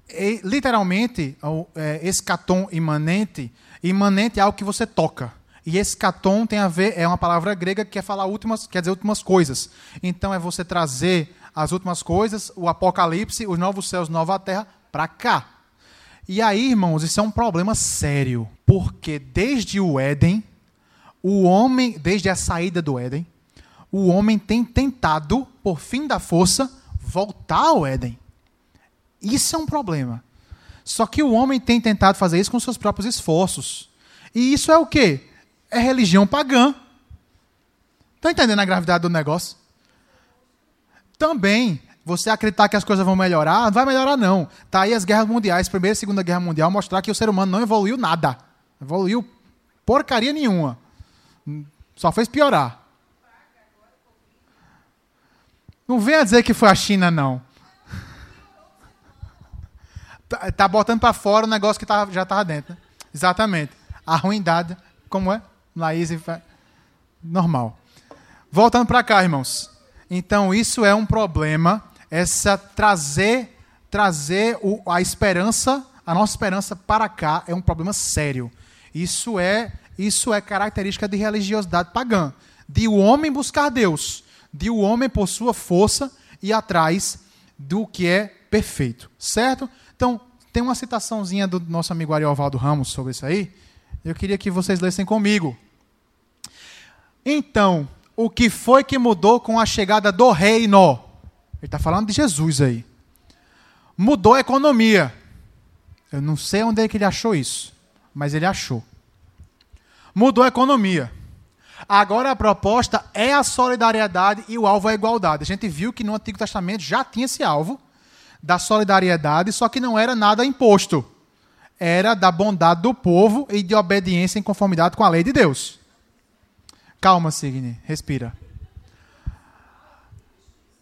É, literalmente, o é, escatom imanente Imanente é algo que você toca. E escatom tem a ver, é uma palavra grega que quer falar últimas, quer dizer últimas coisas. Então é você trazer as últimas coisas, o apocalipse, os novos céus, nova terra, para cá. E aí, irmãos, isso é um problema sério, porque desde o Éden, o homem, desde a saída do Éden, o homem tem tentado, por fim da força, voltar ao Éden. Isso é um problema. Só que o homem tem tentado fazer isso com seus próprios esforços. E isso é o quê? É religião pagã. Está entendendo a gravidade do negócio? Também, você acreditar que as coisas vão melhorar, não vai melhorar não. Tá aí as guerras mundiais, Primeira e Segunda Guerra Mundial, mostrar que o ser humano não evoluiu nada. Evoluiu porcaria nenhuma. Só fez piorar. Não venha dizer que foi a China, não. Tá, tá botando para fora o negócio que tá, já estava dentro. Né? Exatamente. A ruindade, como é? Laís, normal. Voltando para cá, irmãos. Então, isso é um problema, essa trazer trazer o, a esperança, a nossa esperança para cá é um problema sério. Isso é isso é característica de religiosidade pagã, de o homem buscar Deus, de o homem por sua força ir atrás do que é perfeito, certo? Então, tem uma citaçãozinha do nosso amigo Ariovaldo Ramos sobre isso aí. Eu queria que vocês lessem comigo. Então, o que foi que mudou com a chegada do reino? Ele está falando de Jesus aí. Mudou a economia. Eu não sei onde é que ele achou isso, mas ele achou. Mudou a economia. Agora a proposta é a solidariedade e o alvo é a igualdade. A gente viu que no Antigo Testamento já tinha esse alvo da solidariedade, só que não era nada imposto. Era da bondade do povo e de obediência em conformidade com a lei de Deus. Calma, Signe, respira.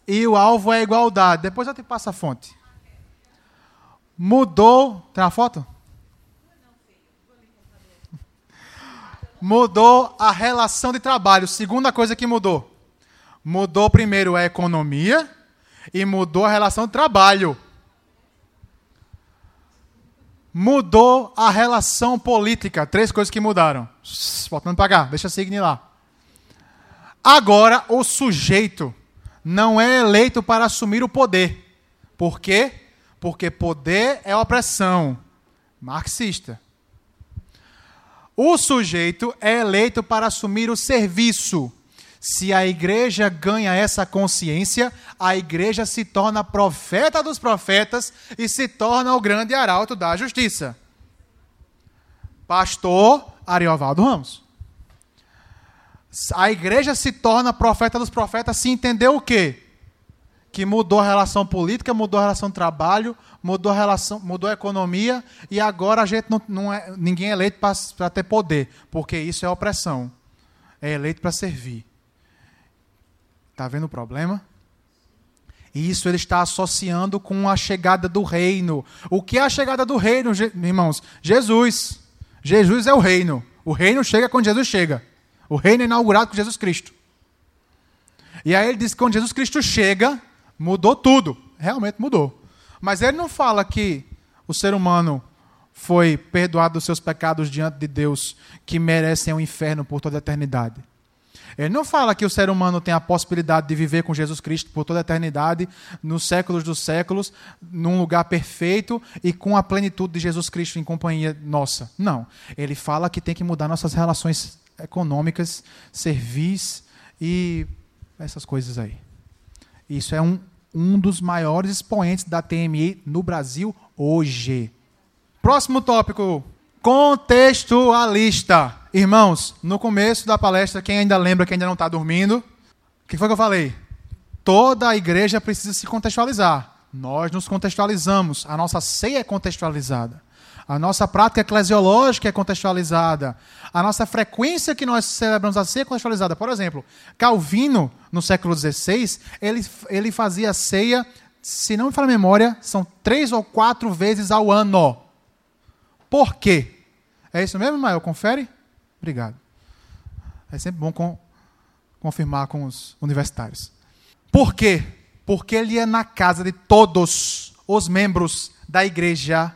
E o alvo é a igualdade. Depois eu te passo a fonte. Mudou. Tem uma foto? mudou a relação de trabalho. Segunda coisa que mudou. Mudou primeiro a economia e mudou a relação de trabalho. Mudou a relação política. Três coisas que mudaram. Voltando para cá, deixa seguir lá. Agora, o sujeito não é eleito para assumir o poder. Por quê? Porque poder é opressão. Marxista. O sujeito é eleito para assumir o serviço. Se a igreja ganha essa consciência, a igreja se torna profeta dos profetas e se torna o grande arauto da justiça. Pastor Ariovaldo Ramos. A igreja se torna profeta dos profetas se entender o quê? que mudou a relação política, mudou a relação de trabalho, mudou a relação, mudou a economia e agora a gente não, não é, ninguém é eleito para ter poder, porque isso é opressão. É eleito para servir. Está vendo o problema? E isso ele está associando com a chegada do reino. O que é a chegada do reino, irmãos? Jesus. Jesus é o reino. O reino chega quando Jesus chega. O reino é inaugurado com Jesus Cristo. E aí ele diz que quando Jesus Cristo chega, Mudou tudo. Realmente mudou. Mas ele não fala que o ser humano foi perdoado dos seus pecados diante de Deus, que merecem o um inferno por toda a eternidade. Ele não fala que o ser humano tem a possibilidade de viver com Jesus Cristo por toda a eternidade, nos séculos dos séculos, num lugar perfeito e com a plenitude de Jesus Cristo em companhia nossa. Não. Ele fala que tem que mudar nossas relações econômicas, servis e essas coisas aí. Isso é um um dos maiores expoentes da TMI no Brasil hoje. Próximo tópico: contextualista. Irmãos, no começo da palestra, quem ainda lembra, quem ainda não está dormindo, o que foi que eu falei? Toda a igreja precisa se contextualizar. Nós nos contextualizamos, a nossa ceia é contextualizada. A nossa prática eclesiológica é contextualizada. A nossa frequência que nós celebramos a ceia é contextualizada. Por exemplo, Calvino, no século XVI, ele, ele fazia ceia, se não me fala a memória, são três ou quatro vezes ao ano. Por quê? É isso mesmo, Mael? Confere? Obrigado. É sempre bom com, confirmar com os universitários. Por quê? Porque ele ia na casa de todos os membros da igreja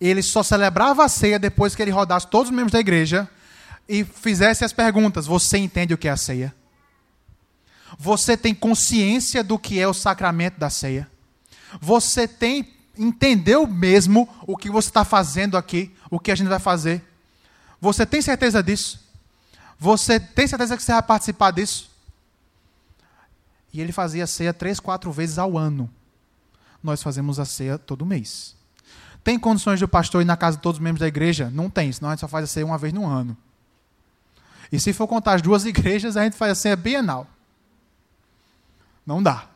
ele só celebrava a ceia depois que ele rodasse todos os membros da igreja e fizesse as perguntas: Você entende o que é a ceia? Você tem consciência do que é o sacramento da ceia? Você tem entendeu mesmo o que você está fazendo aqui, o que a gente vai fazer? Você tem certeza disso? Você tem certeza que você vai participar disso? E ele fazia ceia três, quatro vezes ao ano. Nós fazemos a ceia todo mês. Tem condições de o pastor ir na casa de todos os membros da igreja? Não tem, senão a gente só faz a ceia uma vez no ano. E se for contar as duas [LAUGHS] igrejas, a gente faz a ceia bienal. Não dá.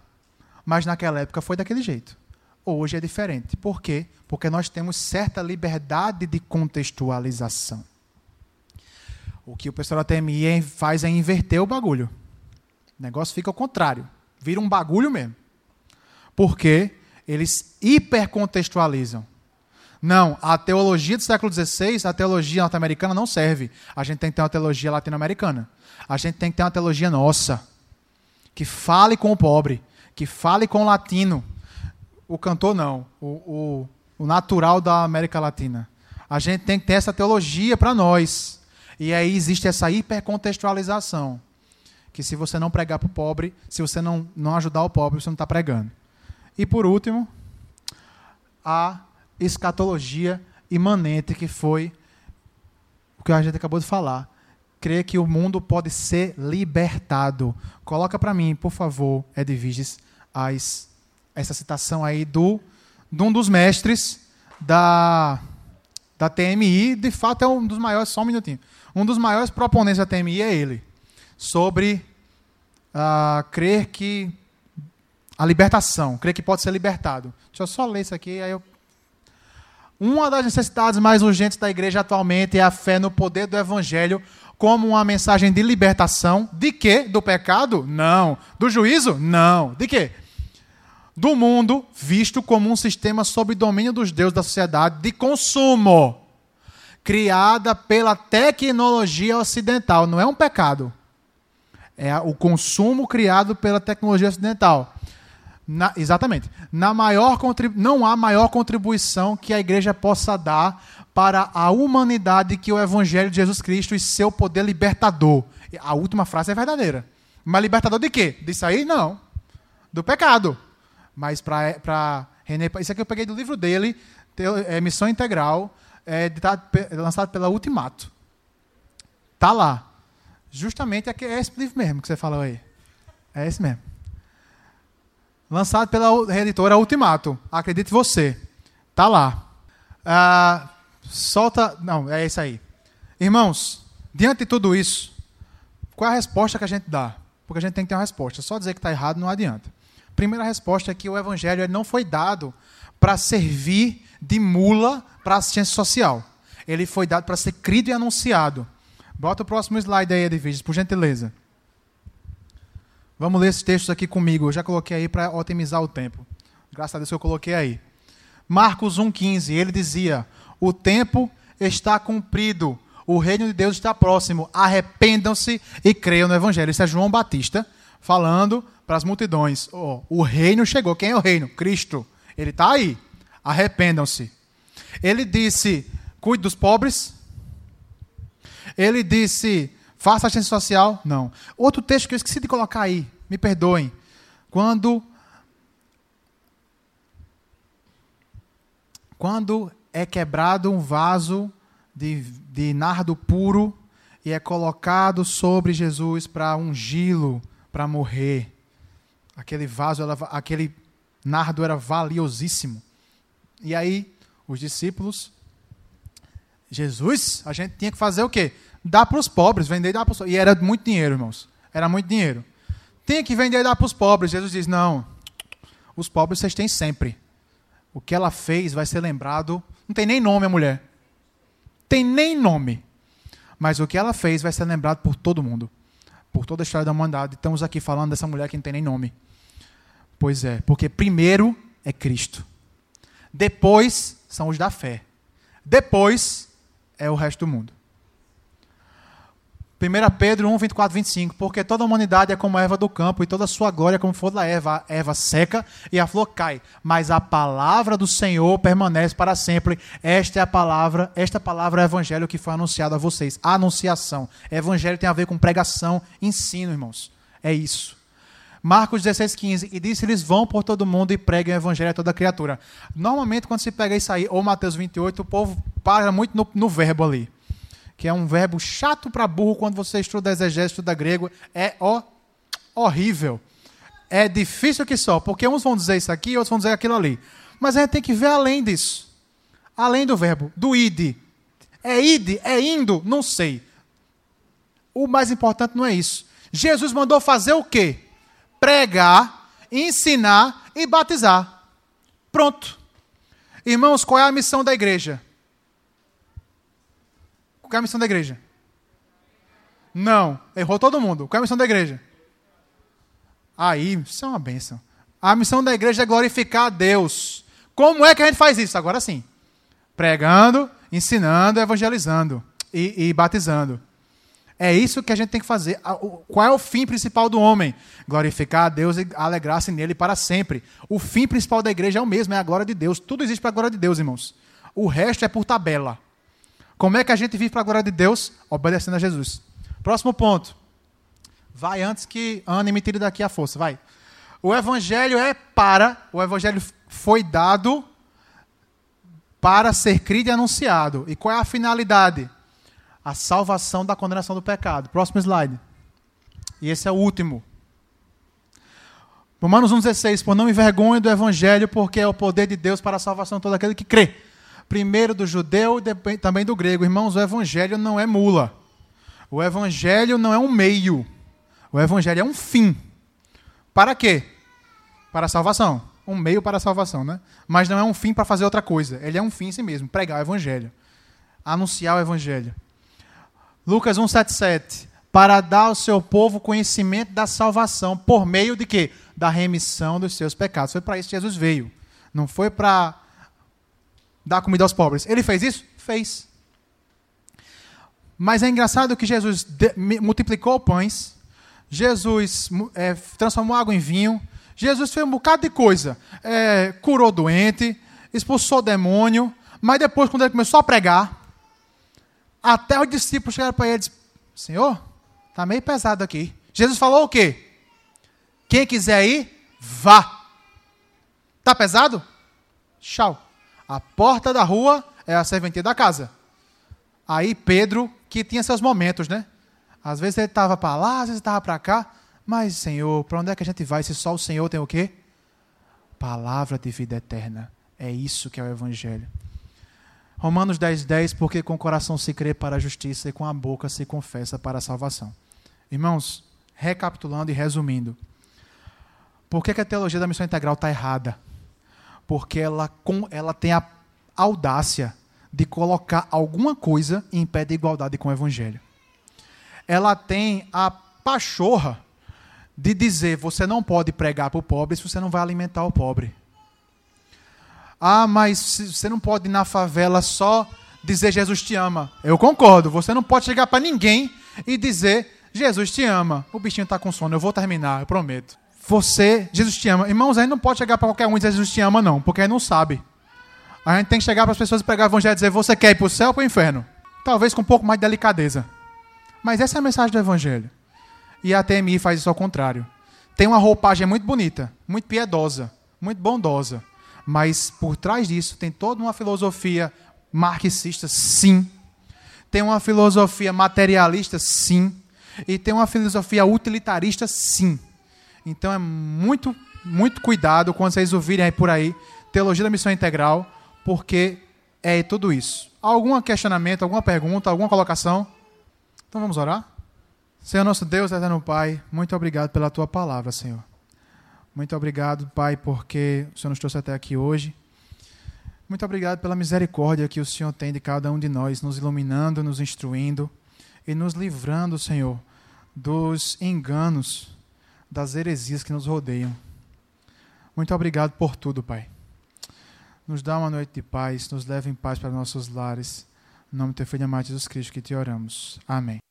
Mas naquela época foi daquele jeito. Hoje é diferente. Por quê? Porque nós temos certa liberdade de contextualização. O que o pessoal da TMI faz é inverter o bagulho. O negócio fica ao contrário. Vira um bagulho mesmo. Porque eles hipercontextualizam. Não, a teologia do século XVI, a teologia norte-americana não serve. A gente tem que ter uma teologia latino-americana. A gente tem que ter uma teologia nossa, que fale com o pobre, que fale com o latino. O cantor não, o, o, o natural da América Latina. A gente tem que ter essa teologia para nós. E aí existe essa hipercontextualização. Que se você não pregar para o pobre, se você não, não ajudar o pobre, você não está pregando. E por último, a escatologia imanente, que foi o que a gente acabou de falar. Crer que o mundo pode ser libertado. Coloca para mim, por favor, Edviges, as, essa citação aí do, de um dos mestres da, da TMI. De fato, é um dos maiores, só um minutinho. Um dos maiores proponentes da TMI é ele. Sobre uh, crer que a libertação, crer que pode ser libertado. Deixa eu só ler isso aqui, aí eu uma das necessidades mais urgentes da igreja atualmente é a fé no poder do evangelho como uma mensagem de libertação. De quê? Do pecado? Não. Do juízo? Não. De quê? Do mundo visto como um sistema sob domínio dos deuses da sociedade de consumo, criada pela tecnologia ocidental. Não é um pecado. É o consumo criado pela tecnologia ocidental. Na, exatamente. Na maior não há maior contribuição que a igreja possa dar para a humanidade que o Evangelho de Jesus Cristo e seu poder libertador. A última frase é verdadeira. Mas libertador de quê? Disso aí? Não. Do pecado. Mas para René. Isso aqui eu peguei do livro dele, é Missão Integral, é, lançado pela Ultimato. Tá lá. Justamente é, é esse livro mesmo que você falou aí. É esse mesmo lançado pela editora Ultimato. Acredite você. Tá lá. Ah, solta. Não, é isso aí. Irmãos, diante de tudo isso, qual é a resposta que a gente dá? Porque a gente tem que ter uma resposta. Só dizer que está errado não adianta. Primeira resposta é que o evangelho não foi dado para servir de mula para assistência social. Ele foi dado para ser crido e anunciado. Bota o próximo slide aí, Edviges, por gentileza. Vamos ler esses textos aqui comigo. Eu já coloquei aí para otimizar o tempo. Graças a Deus que eu coloquei aí. Marcos 1,15, ele dizia: O tempo está cumprido, o reino de Deus está próximo, arrependam-se e creiam no Evangelho. Isso é João Batista falando para as multidões: oh, O reino chegou. Quem é o reino? Cristo. Ele está aí. Arrependam-se. Ele disse: Cuide dos pobres. Ele disse: Faça assistência social? Não. Outro texto que eu esqueci de colocar aí, me perdoem. Quando quando é quebrado um vaso de, de nardo puro e é colocado sobre Jesus para ungí-lo, para morrer. Aquele vaso, aquele nardo era valiosíssimo. E aí, os discípulos, Jesus, a gente tinha que fazer o quê? Dá para os pobres, vender e dar para os pobres. E era muito dinheiro, irmãos. Era muito dinheiro. Tem que vender e dar para os pobres. Jesus diz: não, os pobres vocês têm sempre. O que ela fez vai ser lembrado. Não tem nem nome a mulher. Tem nem nome. Mas o que ela fez vai ser lembrado por todo mundo. Por toda a história da humanidade. Estamos aqui falando dessa mulher que não tem nem nome. Pois é, porque primeiro é Cristo. Depois são os da fé. Depois é o resto do mundo. 1 Pedro 1, 24, 25. Porque toda a humanidade é como a erva do campo, e toda a sua glória é como flor da erva. A erva seca e a flor cai. Mas a palavra do Senhor permanece para sempre. Esta é a palavra, esta palavra é o evangelho que foi anunciado a vocês. anunciação. Evangelho tem a ver com pregação, ensino, irmãos. É isso. Marcos 16, 15. E disse: Eles vão por todo mundo e pregam o evangelho a toda criatura. Normalmente, quando se pega isso aí, ou Mateus 28, o povo para muito no, no verbo ali que é um verbo chato para burro quando você estuda exegese, estuda grego, é ó, horrível. É difícil que só, porque uns vão dizer isso aqui, outros vão dizer aquilo ali. Mas a gente tem que ver além disso. Além do verbo, do id. É id? É indo? Não sei. O mais importante não é isso. Jesus mandou fazer o quê? Pregar, ensinar e batizar. Pronto. Irmãos, qual é a missão da igreja? Qual é a missão da igreja? Não. Errou todo mundo. Qual é a missão da igreja? Aí, isso é uma bênção. A missão da igreja é glorificar a Deus. Como é que a gente faz isso? Agora sim. Pregando, ensinando, evangelizando e, e batizando. É isso que a gente tem que fazer. Qual é o fim principal do homem? Glorificar a Deus e alegrar-se nele para sempre. O fim principal da igreja é o mesmo, é a glória de Deus. Tudo existe para a glória de Deus, irmãos. O resto é por tabela. Como é que a gente vive para a glória de Deus? Obedecendo a Jesus. Próximo ponto. Vai antes que Ana me tire daqui a força. Vai. O evangelho é para, o evangelho foi dado para ser crido e anunciado. E qual é a finalidade? A salvação da condenação do pecado. Próximo slide. E esse é o último. Romanos 1,16, por não me do evangelho, porque é o poder de Deus para a salvação de todo aquele que crê. Primeiro do judeu e também do grego. Irmãos, o evangelho não é mula. O evangelho não é um meio. O evangelho é um fim. Para quê? Para a salvação. Um meio para a salvação, né? Mas não é um fim para fazer outra coisa. Ele é um fim em si mesmo, pregar o evangelho. Anunciar o evangelho. Lucas 177 para dar ao seu povo conhecimento da salvação por meio de quê? Da remissão dos seus pecados. Foi para isso que Jesus veio. Não foi para dar comida aos pobres. Ele fez isso? Fez. Mas é engraçado que Jesus multiplicou pães, Jesus é, transformou água em vinho, Jesus fez um bocado de coisa. É, curou doente, expulsou demônio, mas depois, quando ele começou a pregar, até os discípulos chegaram para ele e disseram, Senhor, Está meio pesado aqui. Jesus falou o quê? Quem quiser ir, vá. Está pesado? Tchau. A porta da rua é a serventia da casa. Aí Pedro, que tinha seus momentos, né? Às vezes ele estava para lá, às vezes estava para cá. Mas, Senhor, para onde é que a gente vai se só o Senhor tem o quê? Palavra de vida eterna. É isso que é o Evangelho. Romanos 10, 10, porque com o coração se crê para a justiça e com a boca se confessa para a salvação. Irmãos, recapitulando e resumindo, por que, que a teologia da missão integral está errada? Porque ela, com, ela tem a audácia de colocar alguma coisa em pé de igualdade com o Evangelho. Ela tem a pachorra de dizer: você não pode pregar para o pobre se você não vai alimentar o pobre. Ah, mas você não pode ir na favela só dizer Jesus te ama. Eu concordo. Você não pode chegar para ninguém e dizer Jesus te ama. O bichinho está com sono. Eu vou terminar, eu prometo. Você, Jesus te ama. Irmãos, a gente não pode chegar para qualquer um e dizer Jesus te ama, não, porque aí não sabe. A gente tem que chegar para as pessoas e pregar o evangelho e dizer: você quer ir para o céu ou para o inferno? Talvez com um pouco mais de delicadeza. Mas essa é a mensagem do evangelho. E a TMI faz isso ao contrário. Tem uma roupagem muito bonita, muito piedosa, muito bondosa mas por trás disso tem toda uma filosofia marxista, sim. Tem uma filosofia materialista, sim. E tem uma filosofia utilitarista, sim. Então é muito, muito cuidado quando vocês ouvirem aí por aí teologia da missão integral, porque é tudo isso. Algum questionamento, alguma pergunta, alguma colocação? Então vamos orar? Senhor nosso Deus, eterno Pai, muito obrigado pela tua palavra, Senhor. Muito obrigado, Pai, porque o Senhor nos trouxe até aqui hoje. Muito obrigado pela misericórdia que o Senhor tem de cada um de nós, nos iluminando, nos instruindo e nos livrando, Senhor, dos enganos, das heresias que nos rodeiam. Muito obrigado por tudo, Pai. Nos dá uma noite de paz, nos leva em paz para nossos lares. Em nome do teu filho amado Jesus Cristo que te oramos. Amém.